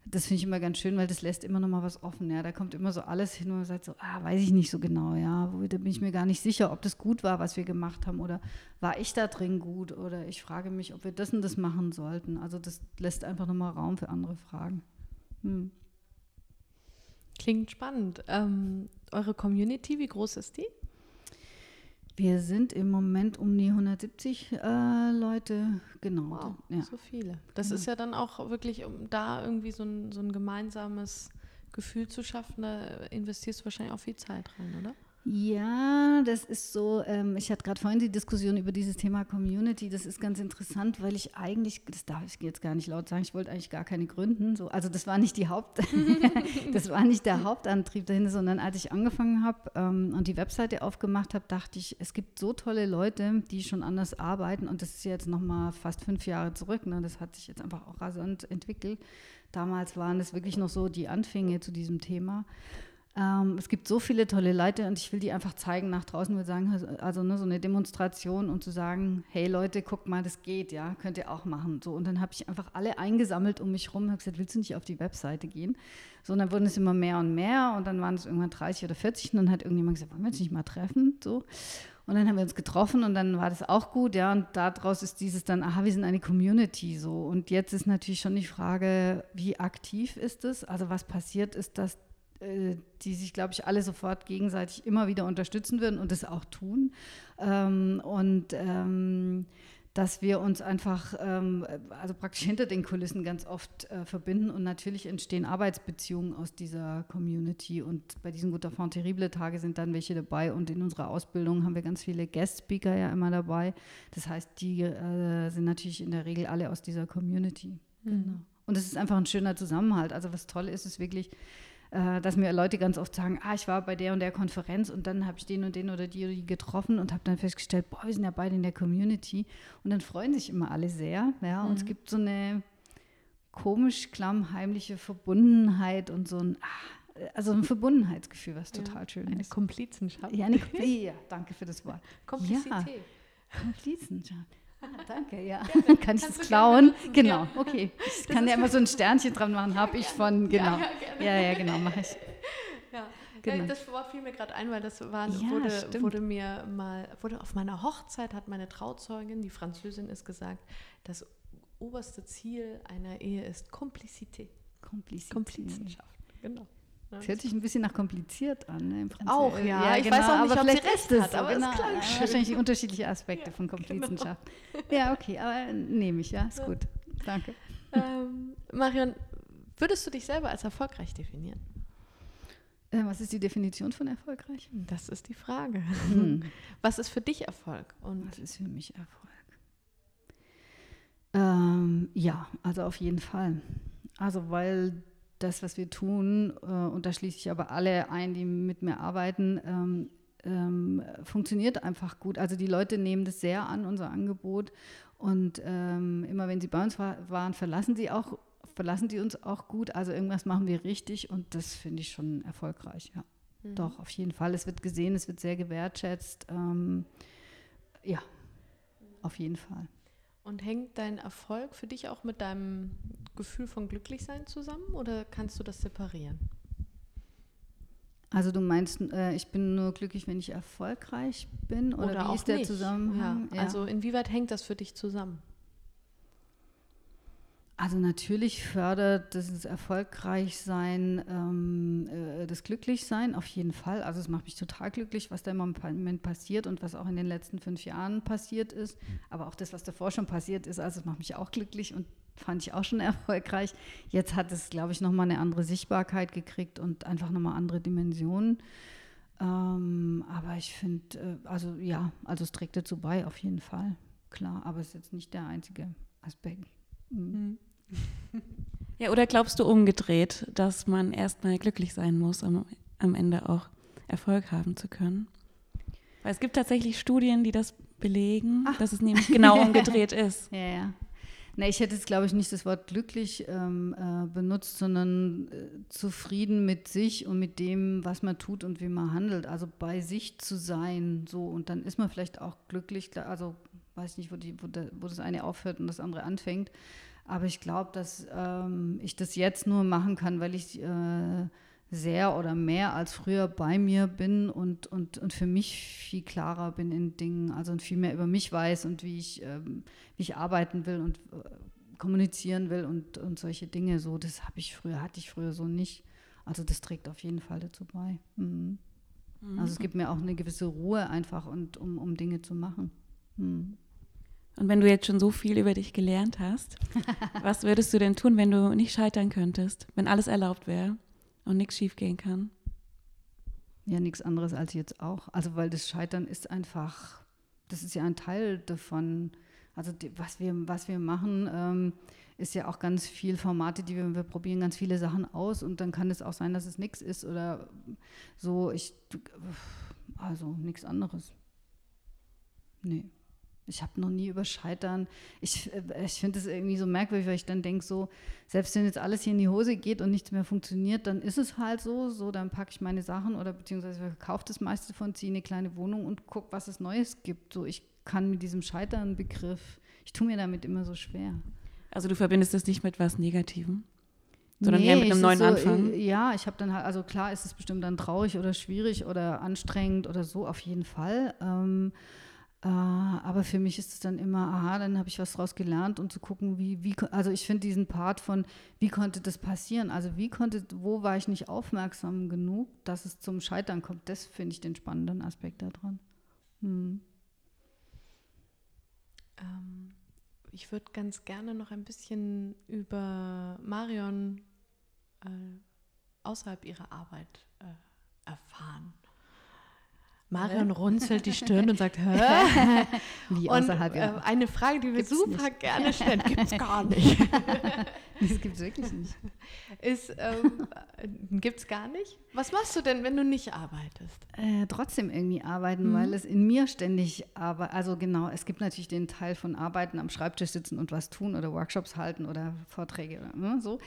das finde ich immer ganz schön, weil das lässt immer noch mal was offen. Ja, da kommt immer so alles hin und sagt so, ah, weiß ich nicht so genau. Ja, da bin ich mir gar nicht sicher, ob das gut war, was wir gemacht haben oder war ich da drin gut oder ich frage mich, ob wir das und das machen sollten. Also das lässt einfach noch mal Raum für andere Fragen. Hm. Klingt spannend. Ähm, eure Community, wie groß ist die? Wir sind im Moment um die 170 äh, Leute, genau. Wow, ja. so viele. Das genau. ist ja dann auch wirklich, um da irgendwie so ein, so ein gemeinsames Gefühl zu schaffen, da investierst du wahrscheinlich auch viel Zeit rein, oder? Ja, das ist so, ähm, ich hatte gerade vorhin die Diskussion über dieses Thema Community, das ist ganz interessant, weil ich eigentlich, das darf ich jetzt gar nicht laut sagen, ich wollte eigentlich gar keine gründen, so, also das war nicht die Haupt, das war nicht der Hauptantrieb dahinter, sondern als ich angefangen habe ähm, und die Webseite aufgemacht habe, dachte ich, es gibt so tolle Leute, die schon anders arbeiten und das ist jetzt nochmal fast fünf Jahre zurück, ne? das hat sich jetzt einfach auch rasant entwickelt. Damals waren es wirklich noch so die Anfänge zu diesem Thema. Ähm, es gibt so viele tolle Leute und ich will die einfach zeigen nach draußen, würde sagen, also, also ne, so eine Demonstration und zu sagen, hey Leute, guckt mal, das geht, ja, könnt ihr auch machen. So und dann habe ich einfach alle eingesammelt um mich rum, habe gesagt, willst du nicht auf die Webseite gehen? So und dann wurden es immer mehr und mehr und dann waren es irgendwann 30 oder 40 und dann hat irgendjemand gesagt, wollen wir uns nicht mal treffen? So und dann haben wir uns getroffen und dann war das auch gut, ja. Und daraus ist dieses dann, aha, wir sind eine Community so. Und jetzt ist natürlich schon die Frage, wie aktiv ist es? Also was passiert ist, dass die sich, glaube ich, alle sofort gegenseitig immer wieder unterstützen würden und das auch tun. Ähm, und ähm, dass wir uns einfach, ähm, also praktisch hinter den Kulissen ganz oft äh, verbinden und natürlich entstehen Arbeitsbeziehungen aus dieser Community und bei diesen Guter Fond Terrible Tage sind dann welche dabei und in unserer Ausbildung haben wir ganz viele Guest-Speaker ja immer dabei. Das heißt, die äh, sind natürlich in der Regel alle aus dieser Community. Mhm. Genau. Und es ist einfach ein schöner Zusammenhalt. Also was toll ist, ist wirklich, äh, dass mir Leute ganz oft sagen, ah, ich war bei der und der Konferenz und dann habe ich den und den oder die, oder die getroffen und habe dann festgestellt, boah, wir sind ja beide in der Community. Und dann freuen sich immer alle sehr. Ja, mhm. und es mhm. gibt so eine komisch klammheimliche Verbundenheit und so ein, ah, also ein Verbundenheitsgefühl, was ja, total schön eine ist. Komplizenschaft. Ja, eine, ja, danke für das Wort. Komplizität. Ja, Komplizenschaft. Ah, danke, ja. Dann kann ich das klauen? Genau, okay. Ich kann ja immer so ein Sternchen dran machen, habe ich von, genau. Ja, ja, genau, mache ich. Ja, genau. das Wort fiel mir gerade ein, weil das war, ja, wurde, wurde, mir mal, wurde auf meiner Hochzeit hat meine Trauzeugin, die Französin ist gesagt, das oberste Ziel einer Ehe ist Komplizität. Komplizität. Komplizenschaft, genau. Das hört sich ein bisschen nach kompliziert an, ne. Auch, ja. ja ich genau, weiß auch nicht, aber ob vielleicht ist es so, aber genau. es klang ja, Wahrscheinlich unterschiedliche Aspekte ja, von Komplizenschaft. Genau. Ja, okay, aber nehme ich, ja, ist gut. Danke. Ähm, Marion, würdest du dich selber als erfolgreich definieren? Äh, was ist die Definition von erfolgreich? Das ist die Frage. Hm. Was ist für dich Erfolg? Und was ist für mich Erfolg? Ähm, ja, also auf jeden Fall. Also weil das, was wir tun, äh, und da schließe ich aber alle ein, die mit mir arbeiten, ähm, ähm, funktioniert einfach gut. Also die Leute nehmen das sehr an, unser Angebot. Und ähm, immer wenn sie bei uns war, waren, verlassen sie auch, verlassen die uns auch gut. Also irgendwas machen wir richtig und das finde ich schon erfolgreich, ja. Mhm. Doch, auf jeden Fall. Es wird gesehen, es wird sehr gewertschätzt. Ähm, ja, auf jeden Fall. Und hängt dein Erfolg für dich auch mit deinem Gefühl von Glücklichsein zusammen oder kannst du das separieren? Also du meinst, äh, ich bin nur glücklich, wenn ich erfolgreich bin oder, oder wie ist der nicht. Zusammenhang? Ja. Ja. Also inwieweit hängt das für dich zusammen? Also natürlich fördert das Erfolgreichsein ähm, äh, das Glücklichsein auf jeden Fall. Also es macht mich total glücklich, was da im Moment passiert und was auch in den letzten fünf Jahren passiert ist. Aber auch das, was davor schon passiert ist, also es macht mich auch glücklich und fand ich auch schon erfolgreich. Jetzt hat es, glaube ich, nochmal eine andere Sichtbarkeit gekriegt und einfach nochmal andere Dimensionen. Ähm, aber ich finde, äh, also ja, also es trägt dazu bei, auf jeden Fall. Klar, aber es ist jetzt nicht der einzige Aspekt. Mhm. mhm. Ja, oder glaubst du umgedreht, dass man erstmal glücklich sein muss, um am Ende auch Erfolg haben zu können? Weil es gibt tatsächlich Studien, die das belegen, Ach. dass es nämlich genau umgedreht ist. Ja, ja. Na, ich hätte jetzt, glaube ich, nicht das Wort glücklich ähm, äh, benutzt, sondern äh, zufrieden mit sich und mit dem, was man tut und wie man handelt. Also bei sich zu sein, so. Und dann ist man vielleicht auch glücklich, also weiß nicht, wo, die, wo, der, wo das eine aufhört und das andere anfängt. Aber ich glaube, dass ähm, ich das jetzt nur machen kann, weil ich äh, sehr oder mehr als früher bei mir bin und, und, und für mich viel klarer bin in Dingen, also viel mehr über mich weiß und wie ich, ähm, wie ich arbeiten will und äh, kommunizieren will und, und solche Dinge. So, das habe ich früher, hatte ich früher so nicht. Also das trägt auf jeden Fall dazu bei. Mhm. Mhm. Also es gibt mir auch eine gewisse Ruhe einfach und um, um Dinge zu machen. Mhm. Und wenn du jetzt schon so viel über dich gelernt hast, was würdest du denn tun, wenn du nicht scheitern könntest, wenn alles erlaubt wäre und nichts schiefgehen kann? Ja, nichts anderes als jetzt auch. Also, weil das Scheitern ist einfach, das ist ja ein Teil davon. Also, die, was, wir, was wir machen, ähm, ist ja auch ganz viel Formate, die wir, wir probieren ganz viele Sachen aus und dann kann es auch sein, dass es nichts ist oder so. Ich, also nichts anderes. Nee. Ich habe noch nie über Scheitern. Ich, äh, ich finde es irgendwie so merkwürdig, weil ich dann denke, so, selbst wenn jetzt alles hier in die Hose geht und nichts mehr funktioniert, dann ist es halt so. So, dann packe ich meine Sachen oder beziehungsweise verkaufe das meiste von, ziehe eine kleine Wohnung und gucke, was es Neues gibt. So, ich kann mit diesem Scheitern-Begriff, ich tue mir damit immer so schwer. Also du verbindest das nicht mit was Negativem? sondern nee, eher mit einem neuen so, Anfang. Äh, ja, ich habe dann halt, also klar ist es bestimmt dann traurig oder schwierig oder anstrengend oder so, auf jeden Fall. Ähm, äh, aber für mich ist es dann immer, aha, dann habe ich was daraus gelernt und zu gucken, wie, wie, also ich finde diesen Part von, wie konnte das passieren? Also wie konnte, wo war ich nicht aufmerksam genug, dass es zum Scheitern kommt? Das finde ich den spannenden Aspekt daran. Hm. Ähm, ich würde ganz gerne noch ein bisschen über Marion äh, außerhalb ihrer Arbeit äh, erfahren. Marion runzelt die Stirn und sagt, hä? Wie außerhalb, und. Äh, eine Frage, die wir gibt's super nicht. gerne stellen, gibt es gar nicht. Das gibt es wirklich nicht. Ist, ähm, gibt es gar nicht? Was machst du denn, wenn du nicht arbeitest? Äh, trotzdem irgendwie arbeiten, mhm. weil es in mir ständig arbeitet. Also genau, es gibt natürlich den Teil von Arbeiten, am Schreibtisch sitzen und was tun oder Workshops halten oder Vorträge oder ne, so.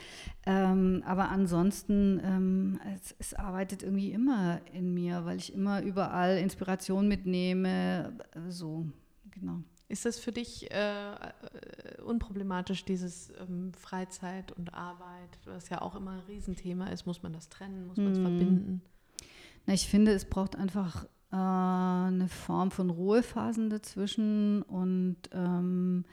Ähm, aber ansonsten, ähm, es, es arbeitet irgendwie immer in mir, weil ich immer überall Inspiration mitnehme. So, genau. Ist das für dich äh, äh, unproblematisch, dieses ähm, Freizeit und Arbeit, was ja auch immer ein Riesenthema ist? Muss man das trennen? Muss man es mm. verbinden? Na, ich finde, es braucht einfach äh, eine Form von Ruhephasen dazwischen und ähm,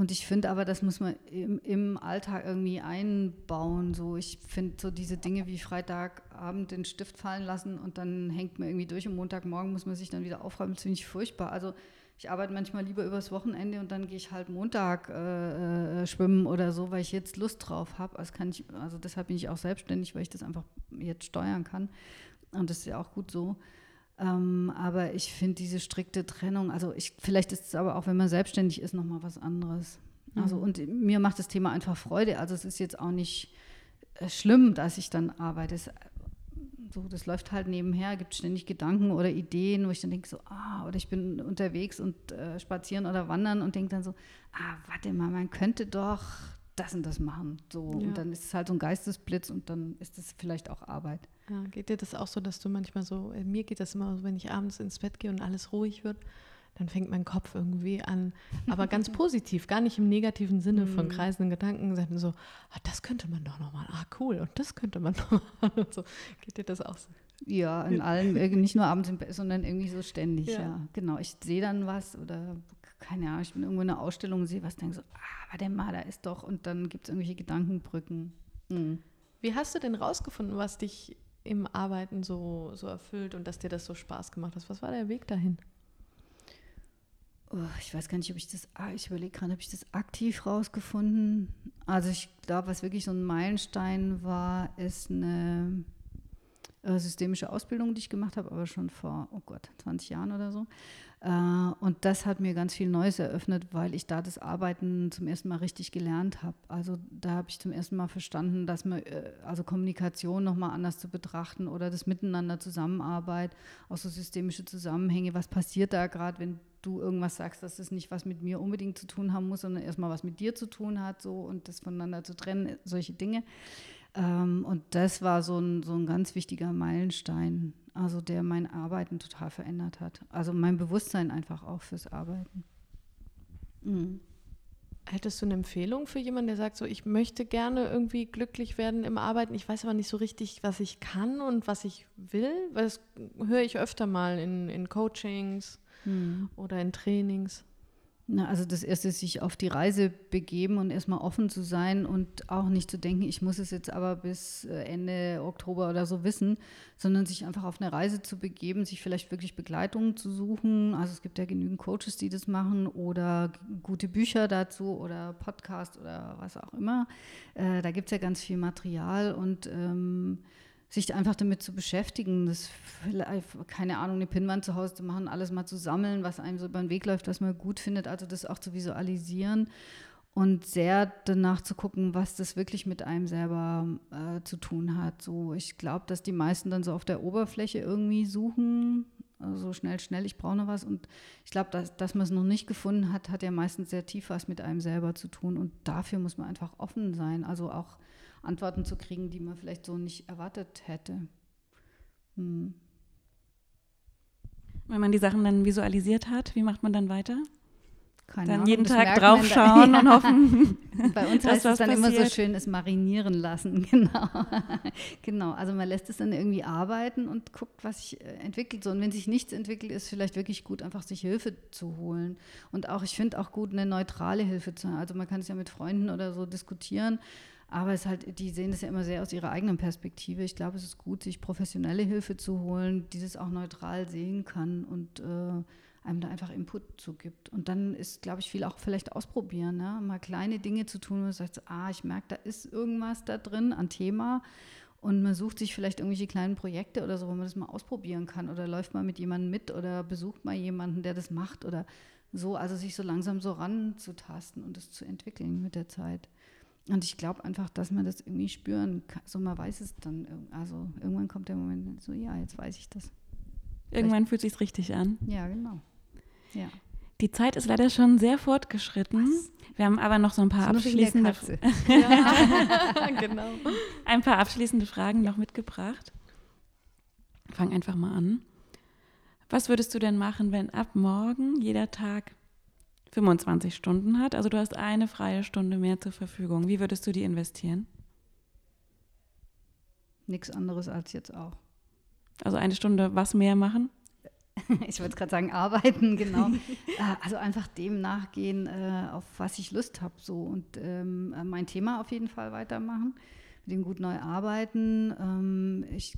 und ich finde aber, das muss man im, im, Alltag irgendwie einbauen. So, ich finde so diese Dinge wie Freitagabend den Stift fallen lassen und dann hängt man irgendwie durch und Montagmorgen muss man sich dann wieder aufräumen, ziemlich furchtbar. Also ich arbeite manchmal lieber übers Wochenende und dann gehe ich halt Montag äh, äh, schwimmen oder so, weil ich jetzt Lust drauf habe. Also, also deshalb bin ich auch selbstständig, weil ich das einfach jetzt steuern kann. Und das ist ja auch gut so. Ähm, aber ich finde diese strikte Trennung, also ich, vielleicht ist es aber auch, wenn man selbstständig ist, nochmal was anderes. Also mhm. und mir macht das Thema einfach Freude. Also es ist jetzt auch nicht äh, schlimm, dass ich dann arbeite. Es, so, das läuft halt nebenher, gibt ständig Gedanken oder Ideen, wo ich dann denke so, ah, oder ich bin unterwegs und äh, spazieren oder wandern und denke dann so, ah, warte mal, man könnte doch das und das machen. So, ja. und dann ist es halt so ein Geistesblitz und dann ist es vielleicht auch Arbeit. Ja, geht dir das auch so, dass du manchmal so, äh, mir geht das immer so, wenn ich abends ins Bett gehe und alles ruhig wird, dann fängt mein Kopf irgendwie an, aber ganz positiv, gar nicht im negativen Sinne von mhm. kreisenden Gedanken, sondern so, ah, das könnte man doch nochmal, ah cool, und das könnte man nochmal und so. Geht dir das auch so? Ja, in allem, nicht nur abends im Bett, sondern irgendwie so ständig, ja. ja. Genau, ich sehe dann was oder keine Ahnung, ich bin irgendwo in einer Ausstellung und sehe was, denke so, ah, aber der Maler ist doch, und dann gibt es irgendwelche Gedankenbrücken. Mhm. Wie hast du denn rausgefunden, was dich im Arbeiten so, so erfüllt und dass dir das so Spaß gemacht hat? Was war der Weg dahin? Oh, ich weiß gar nicht, ob ich das, ah, ich überlege gerade, habe ich das aktiv rausgefunden? Also ich glaube, was wirklich so ein Meilenstein war, ist eine äh, systemische Ausbildung, die ich gemacht habe, aber schon vor, oh Gott, 20 Jahren oder so. Äh, und das hat mir ganz viel Neues eröffnet, weil ich da das Arbeiten zum ersten Mal richtig gelernt habe. Also da habe ich zum ersten Mal verstanden, dass man, äh, also Kommunikation nochmal anders zu betrachten oder das Miteinander Zusammenarbeit, auch so systemische Zusammenhänge, was passiert da gerade, wenn du irgendwas sagst, dass das nicht was mit mir unbedingt zu tun haben muss, sondern erstmal was mit dir zu tun hat, so und das voneinander zu trennen, solche Dinge. Ähm, und das war so ein, so ein ganz wichtiger Meilenstein, also der mein Arbeiten total verändert hat. Also mein Bewusstsein einfach auch fürs Arbeiten. Mhm. Hättest du eine Empfehlung für jemanden, der sagt, so ich möchte gerne irgendwie glücklich werden im Arbeiten, ich weiß aber nicht so richtig, was ich kann und was ich will? Weil das höre ich öfter mal in, in Coachings mhm. oder in Trainings. Na, also das erste ist, sich auf die Reise begeben und erstmal offen zu sein und auch nicht zu denken, ich muss es jetzt aber bis äh, Ende Oktober oder so wissen, sondern sich einfach auf eine Reise zu begeben, sich vielleicht wirklich Begleitung zu suchen. Also es gibt ja genügend Coaches, die das machen oder gute Bücher dazu oder Podcast oder was auch immer. Äh, da gibt es ja ganz viel Material und ähm, sich einfach damit zu beschäftigen, das keine Ahnung, eine Pinnwand zu Hause zu machen, alles mal zu sammeln, was einem so über den Weg läuft, was man gut findet, also das auch zu visualisieren und sehr danach zu gucken, was das wirklich mit einem selber äh, zu tun hat. So, ich glaube, dass die meisten dann so auf der Oberfläche irgendwie suchen, also schnell, schnell, ich brauche noch was. Und ich glaube, dass, dass man es noch nicht gefunden hat, hat ja meistens sehr tief was mit einem selber zu tun. Und dafür muss man einfach offen sein. Also auch Antworten zu kriegen, die man vielleicht so nicht erwartet hätte. Hm. Wenn man die Sachen dann visualisiert hat, wie macht man dann weiter? Keine dann Ahnung, jeden Tag draufschauen und hoffen. Bei uns heißt es dann passiert. immer so schön, es marinieren lassen. Genau. genau. Also man lässt es dann irgendwie arbeiten und guckt, was sich äh, entwickelt. So, und wenn sich nichts entwickelt, ist vielleicht wirklich gut, einfach sich Hilfe zu holen. Und auch, ich finde auch gut, eine neutrale Hilfe zu haben. Also man kann es ja mit Freunden oder so diskutieren. Aber es halt, die sehen das ja immer sehr aus ihrer eigenen Perspektive. Ich glaube, es ist gut, sich professionelle Hilfe zu holen, die das auch neutral sehen kann und äh, einem da einfach Input zugibt. Und dann ist, glaube ich, viel auch vielleicht ausprobieren, ne? mal kleine Dinge zu tun, wo man sagt, ah, ich merke, da ist irgendwas da drin an Thema. Und man sucht sich vielleicht irgendwelche kleinen Projekte oder so, wo man das mal ausprobieren kann. Oder läuft mal mit jemandem mit oder besucht mal jemanden, der das macht oder so. Also sich so langsam so ranzutasten und das zu entwickeln mit der Zeit. Und ich glaube einfach, dass man das irgendwie spüren kann. So, man weiß es dann. Also irgendwann kommt der Moment, so, ja, jetzt weiß ich das. Irgendwann fühlt es sich richtig an. Ja, genau. Ja. Die Zeit ist leider schon sehr fortgeschritten. Was? Wir haben aber noch so ein paar abschließende, ja, genau. ein paar abschließende Fragen noch mitgebracht. Fang einfach mal an. Was würdest du denn machen, wenn ab morgen jeder Tag 25 Stunden hat. Also du hast eine freie Stunde mehr zur Verfügung. Wie würdest du die investieren? Nichts anderes als jetzt auch. Also eine Stunde was mehr machen? Ich würde gerade sagen, arbeiten, genau. Äh, also einfach dem nachgehen, äh, auf was ich Lust habe. So. Und ähm, mein Thema auf jeden Fall weitermachen, mit dem gut neu arbeiten. Ähm, ich,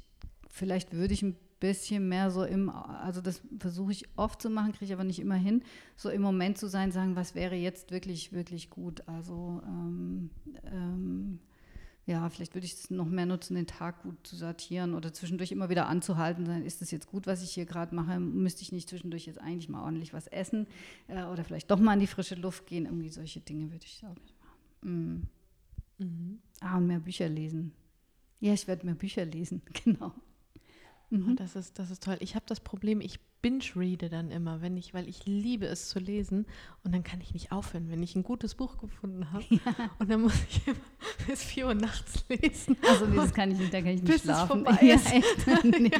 vielleicht würde ich ein bisschen mehr so im, also das versuche ich oft zu machen, kriege ich aber nicht immer hin, so im Moment zu sein, sagen, was wäre jetzt wirklich, wirklich gut. Also ähm, ähm, ja, vielleicht würde ich das noch mehr nutzen, den Tag gut zu sortieren oder zwischendurch immer wieder anzuhalten, sagen, ist das jetzt gut, was ich hier gerade mache? Müsste ich nicht zwischendurch jetzt eigentlich mal ordentlich was essen äh, oder vielleicht doch mal in die frische Luft gehen? Irgendwie solche Dinge würde ich sagen. Mm. Mhm. Ah, und mehr Bücher lesen. Ja, ich werde mehr Bücher lesen, genau. Mhm. Oh, das, ist, das ist toll. Ich habe das Problem, ich binge-reade dann immer, wenn ich, weil ich liebe es zu lesen und dann kann ich nicht aufhören, wenn ich ein gutes Buch gefunden habe. Ja. Und dann muss ich immer bis 4 Uhr nachts lesen. Also das kann ich nicht, da kann ich nicht bis schlafen. Es vorbei ja, echt. nee.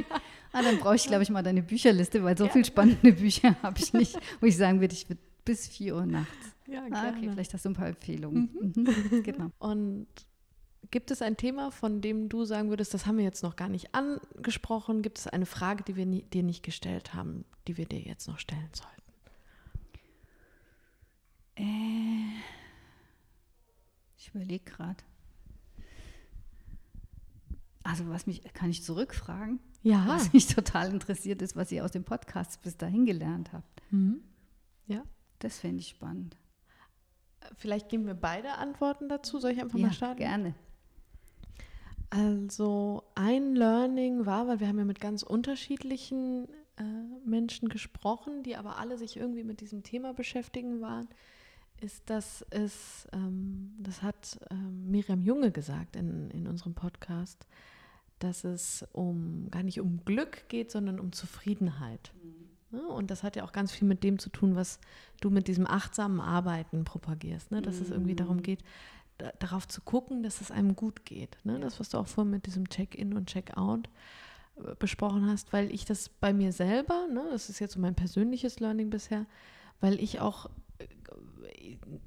ah, dann brauche ich, glaube ich, mal deine Bücherliste, weil so ja. viele spannende Bücher habe ich nicht, wo ich sagen würde, ich würde bis 4 Uhr nachts. Ja, ah, okay, vielleicht hast du ein paar Empfehlungen. Mhm. Mhm. Genau. Und Gibt es ein Thema, von dem du sagen würdest, das haben wir jetzt noch gar nicht angesprochen? Gibt es eine Frage, die wir nie, dir nicht gestellt haben, die wir dir jetzt noch stellen sollten? Äh, ich überlege gerade. Also was mich, kann ich zurückfragen? Ja. Was mich total interessiert ist, was ihr aus dem Podcast bis dahin gelernt habt. Mhm. Ja. Das fände ich spannend. Vielleicht geben wir beide Antworten dazu. Soll ich einfach ja, mal starten? gerne. Also ein Learning war, weil wir haben ja mit ganz unterschiedlichen äh, Menschen gesprochen, die aber alle sich irgendwie mit diesem Thema beschäftigen waren, ist, dass es, ähm, das hat ähm, Miriam Junge gesagt in, in unserem Podcast, dass es um gar nicht um Glück geht, sondern um Zufriedenheit. Mhm. Ne? Und das hat ja auch ganz viel mit dem zu tun, was du mit diesem achtsamen Arbeiten propagierst, ne? dass mhm. es irgendwie darum mhm. geht, da, darauf zu gucken, dass es einem gut geht. Ne? Das, was du auch vorhin mit diesem Check-in und Check-out äh, besprochen hast, weil ich das bei mir selber, ne, das ist jetzt so mein persönliches Learning bisher, weil ich auch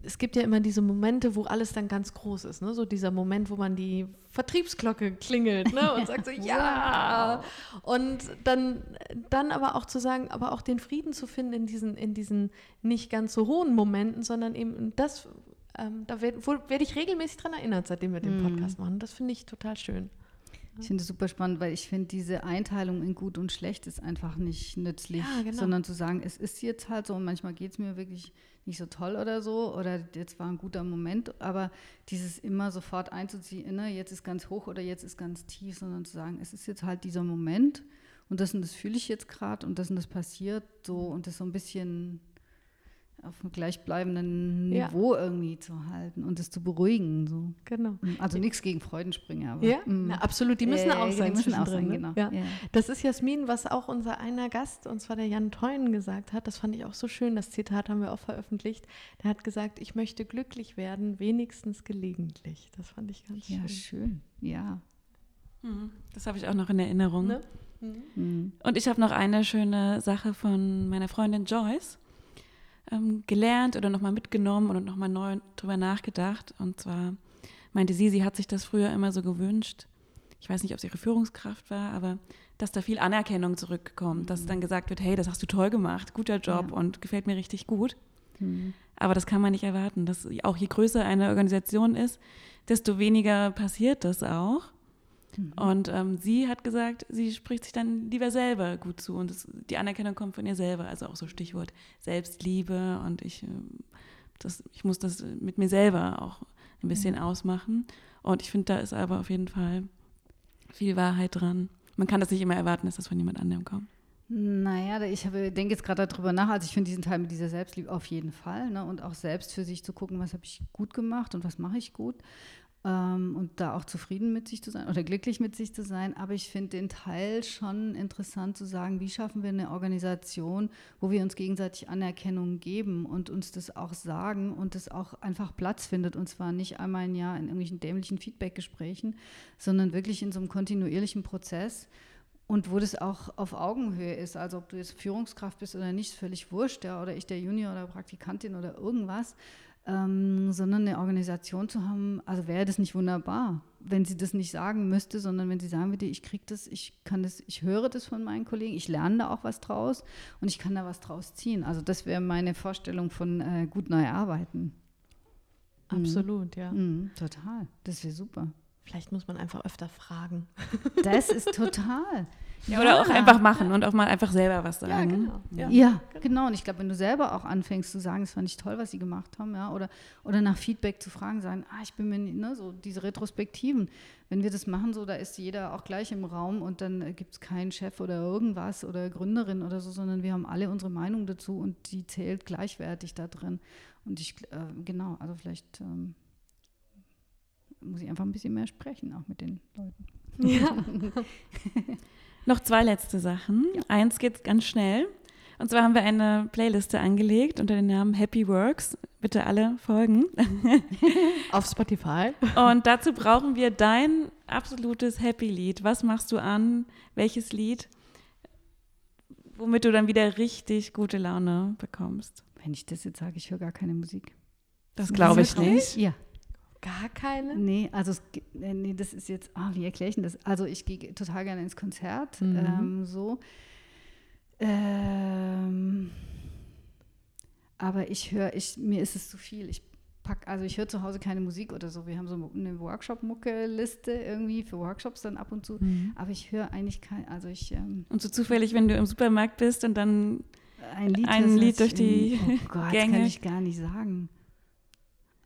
es gibt ja immer diese Momente, wo alles dann ganz groß ist, ne? So dieser Moment, wo man die Vertriebsglocke klingelt, ne? Und sagt so, ja. Und dann, dann aber auch zu sagen, aber auch den Frieden zu finden in diesen, in diesen nicht ganz so hohen Momenten, sondern eben das, ähm, da werde werd ich regelmäßig dran erinnert, seitdem wir den mhm. Podcast machen. Das finde ich total schön. Ich finde es super spannend, weil ich finde, diese Einteilung in gut und schlecht ist einfach nicht nützlich, ja, genau. sondern zu sagen, es ist jetzt halt so und manchmal geht es mir wirklich nicht so toll oder so oder jetzt war ein guter Moment, aber dieses immer sofort einzuziehen, ne, jetzt ist ganz hoch oder jetzt ist ganz tief, sondern zu sagen, es ist jetzt halt dieser Moment und das und das fühle ich jetzt gerade und das und das passiert so und das so ein bisschen auf einem gleichbleibenden Niveau ja. irgendwie zu halten und es zu beruhigen. So. Genau. Also nichts gegen Freudenspringer. Aber, ja, mm. na, absolut. Die müssen äh, auch sein. Die müssen auch sein, ne? genau. Ja. ja. Das ist Jasmin, was auch unser einer Gast, und zwar der Jan Teun, gesagt hat. Das fand ich auch so schön. Das Zitat haben wir auch veröffentlicht. Der hat gesagt, ich möchte glücklich werden, wenigstens gelegentlich. Das fand ich ganz schön. Ja, schön. Ja. Mhm. Das habe ich auch noch in Erinnerung. Ne? Mhm. Und ich habe noch eine schöne Sache von meiner Freundin Joyce ähm, gelernt oder nochmal mitgenommen und nochmal neu drüber nachgedacht. Und zwar meinte sie, sie hat sich das früher immer so gewünscht. Ich weiß nicht, ob es ihre Führungskraft war, aber dass da viel Anerkennung zurückkommt, mhm. dass dann gesagt wird, hey, das hast du toll gemacht, guter Job ja. und gefällt mir richtig gut. Mhm. Aber das kann man nicht erwarten. Dass auch je größer eine Organisation ist, desto weniger passiert das auch. Mhm. Und ähm, sie hat gesagt, sie spricht sich dann lieber selber gut zu und das, die Anerkennung kommt von ihr selber. Also auch so Stichwort Selbstliebe und ich, äh, das, ich muss das mit mir selber auch ein bisschen mhm. ausmachen. Und ich finde, da ist aber auf jeden Fall viel Wahrheit dran. Man kann das nicht immer erwarten, dass das von jemand anderem kommt. Naja, ich denke jetzt gerade darüber nach. Also ich finde diesen Teil mit dieser Selbstliebe auf jeden Fall. Ne? Und auch selbst für sich zu gucken, was habe ich gut gemacht und was mache ich gut ähm, und da auch zufrieden mit sich zu sein oder glücklich mit sich zu sein. Aber ich finde den Teil schon interessant zu sagen, wie schaffen wir eine Organisation, wo wir uns gegenseitig Anerkennung geben und uns das auch sagen und das auch einfach Platz findet. Und zwar nicht einmal im Jahr in irgendwelchen dämlichen Feedbackgesprächen, sondern wirklich in so einem kontinuierlichen Prozess. Und wo das auch auf Augenhöhe ist, also ob du jetzt Führungskraft bist oder nicht, ist völlig wurscht, ja, oder ich der Junior oder Praktikantin oder irgendwas, ähm, sondern eine Organisation zu haben, also wäre das nicht wunderbar, wenn sie das nicht sagen müsste, sondern wenn sie sagen würde, ich kriege das, ich kann das, ich höre das von meinen Kollegen, ich lerne da auch was draus und ich kann da was draus ziehen. Also das wäre meine Vorstellung von äh, gut neu arbeiten. Absolut, mhm. ja. Mhm, total. Das wäre super. Vielleicht muss man einfach öfter fragen. Das ist total. Ja, oder auch einfach machen und auch mal einfach selber was sagen. Ja, genau. Ja, ja genau. genau. Und ich glaube, wenn du selber auch anfängst zu sagen, es fand ich toll, was sie gemacht haben, ja, oder, oder nach Feedback zu fragen, sagen, ah, ich bin mir nicht, ne, so diese Retrospektiven. Wenn wir das machen, so, da ist jeder auch gleich im Raum und dann äh, gibt es keinen Chef oder irgendwas oder Gründerin oder so, sondern wir haben alle unsere Meinung dazu und die zählt gleichwertig da drin. Und ich, äh, genau, also vielleicht ähm, muss ich einfach ein bisschen mehr sprechen, auch mit den Leuten. Ja. Noch zwei letzte Sachen. Ja. Eins geht ganz schnell. Und zwar haben wir eine Playliste angelegt unter dem Namen Happy Works. Bitte alle folgen. Auf Spotify. Und dazu brauchen wir dein absolutes Happy-Lied. Was machst du an? Welches Lied? Womit du dann wieder richtig gute Laune bekommst. Wenn ich das jetzt sage, ich höre gar keine Musik. Das glaube ich nicht. Ja. Gar keine? Nee, also es, äh, nee, das ist jetzt, oh, wie erkläre ich denn das? Also ich gehe total gerne ins Konzert, mhm. ähm, so. Ähm, Aber ich höre, ich, mir ist es zu viel. Ich pack, also ich höre zu Hause keine Musik oder so. Wir haben so eine Workshop-Mucke-Liste irgendwie für Workshops dann ab und zu. Mhm. Aber ich höre eigentlich kein, also ich. Ähm, und so zufällig, wenn du im Supermarkt bist und dann ein Lied, ein Lied durch die oh Gott, Gänge. kann ich gar nicht sagen.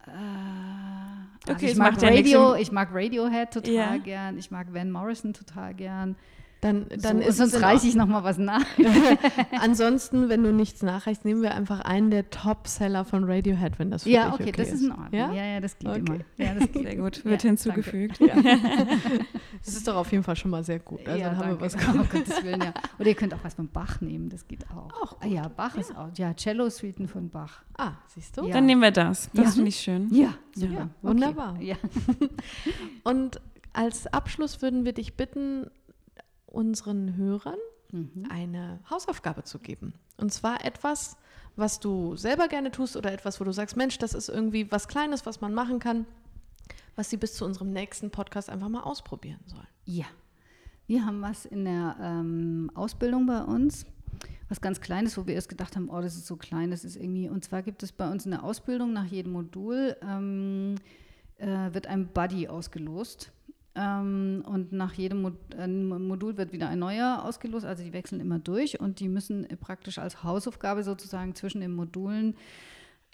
Äh, also okay, ich mag Radio, ich mag Radiohead total ja. gern, ich mag Van Morrison total gern. Dann, dann so, ist sonst reiche ich noch mal was nach. Ansonsten, wenn du nichts nachreichst, nehmen wir einfach einen der Top-Seller von Radiohead, wenn das für ja, dich okay, okay das ist. ist in Ordnung. Ja, ja, ja das geht okay. immer. Ja, das geht. Sehr gut, wird ja, hinzugefügt. Ja. das ist doch auf jeden Fall schon mal sehr gut. Also ja, dann haben wir was oh, Gottes Willen, ja. Oder ihr könnt auch was von Bach nehmen, das geht auch. auch ah, ja, Bach ist auch. Ja, Cello-Suiten von Bach. Ah, siehst du? Dann nehmen wir das. Das finde ich schön. Ja, super. Wunderbar. Ja. Und als Abschluss würden wir dich bitten, unseren Hörern mhm. eine Hausaufgabe zu geben. Und zwar etwas, was du selber gerne tust oder etwas, wo du sagst, Mensch, das ist irgendwie was Kleines, was man machen kann, was sie bis zu unserem nächsten Podcast einfach mal ausprobieren sollen. Ja, wir haben was in der ähm, Ausbildung bei uns, was ganz Kleines, wo wir erst gedacht haben, oh, das ist so klein, das ist irgendwie, und zwar gibt es bei uns in der Ausbildung nach jedem Modul, ähm, äh, wird ein Buddy ausgelost. Ähm, und nach jedem Mod äh, Modul wird wieder ein neuer ausgelost. Also die wechseln immer durch und die müssen praktisch als Hausaufgabe sozusagen zwischen den Modulen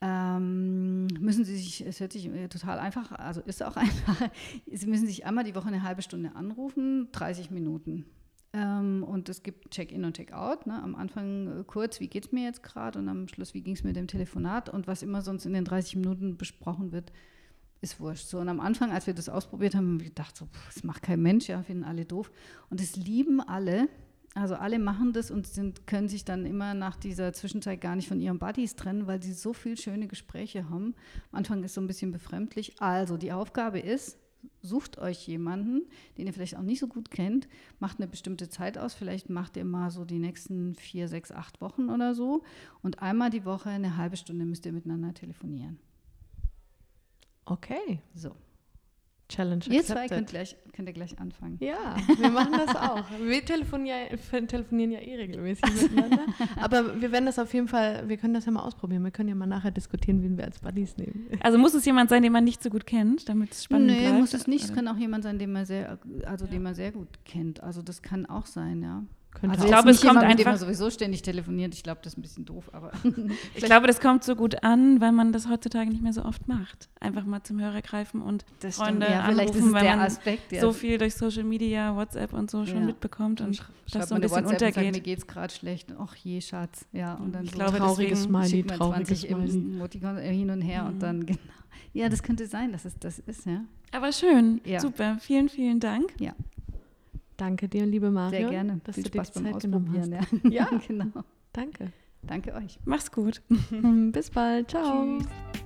ähm, müssen sie sich, es hört sich total einfach, also ist auch einfach, sie müssen sich einmal die Woche eine halbe Stunde anrufen, 30 Minuten. Ähm, und es gibt Check-in und Check-out. Ne? Am Anfang äh, kurz, wie geht es mir jetzt gerade und am Schluss, wie ging es mir dem Telefonat und was immer sonst in den 30 Minuten besprochen wird, ist wurscht. So, und am Anfang, als wir das ausprobiert haben, haben wir gedacht, so, das macht kein Mensch, ja, finden alle doof. Und es lieben alle. Also alle machen das und sind, können sich dann immer nach dieser Zwischenzeit gar nicht von ihren Buddies trennen, weil sie so viele schöne Gespräche haben. Am Anfang ist es so ein bisschen befremdlich. Also die Aufgabe ist, sucht euch jemanden, den ihr vielleicht auch nicht so gut kennt, macht eine bestimmte Zeit aus. Vielleicht macht ihr mal so die nächsten vier, sechs, acht Wochen oder so. Und einmal die Woche eine halbe Stunde müsst ihr miteinander telefonieren. Okay. So. Challenge Ihr zwei könnt, gleich, könnt ihr gleich anfangen. Ja, wir machen das auch. Wir telefonieren, telefonieren ja eh regelmäßig miteinander. Aber wir werden das auf jeden Fall, wir können das ja mal ausprobieren. Wir können ja mal nachher diskutieren, wen wir als Buddies nehmen. Also muss es jemand sein, den man nicht so gut kennt, damit es spannend nee, bleibt? Nee, muss es nicht. Es kann auch jemand sein, den man sehr, also ja. den man sehr gut kennt. Also das kann auch sein, ja. Könnte also ich glaube, es kommt jemand, einfach, mit dem man sowieso ständig telefoniert. Ich glaube, das ist ein bisschen doof, aber ich glaube, das kommt so gut an, weil man das heutzutage nicht mehr so oft macht. Einfach mal zum Hörer greifen und das Freunde ja, anrufen, weil man Aspekt, ja. so viel durch Social Media, WhatsApp und so schon ja. mitbekommt und, und das so ein bisschen WhatsApp untergeht. Sagt, mir geht's gerade schlecht. Ach je, Schatz. Ja, und dann ich so glaube, trauriges Smiley, trauriges Smiley. hin und her mhm. und dann genau. Ja, das könnte sein, dass es das ist, ja. Aber schön, super. Vielen, vielen Dank. Ja. Danke dir, liebe Mario. Sehr gerne. Dass Viel du Spaß dir beim Ausprobieren. Ja. ja, genau. Danke. Danke euch. Mach's gut. Bis bald. Ciao. Tschüss.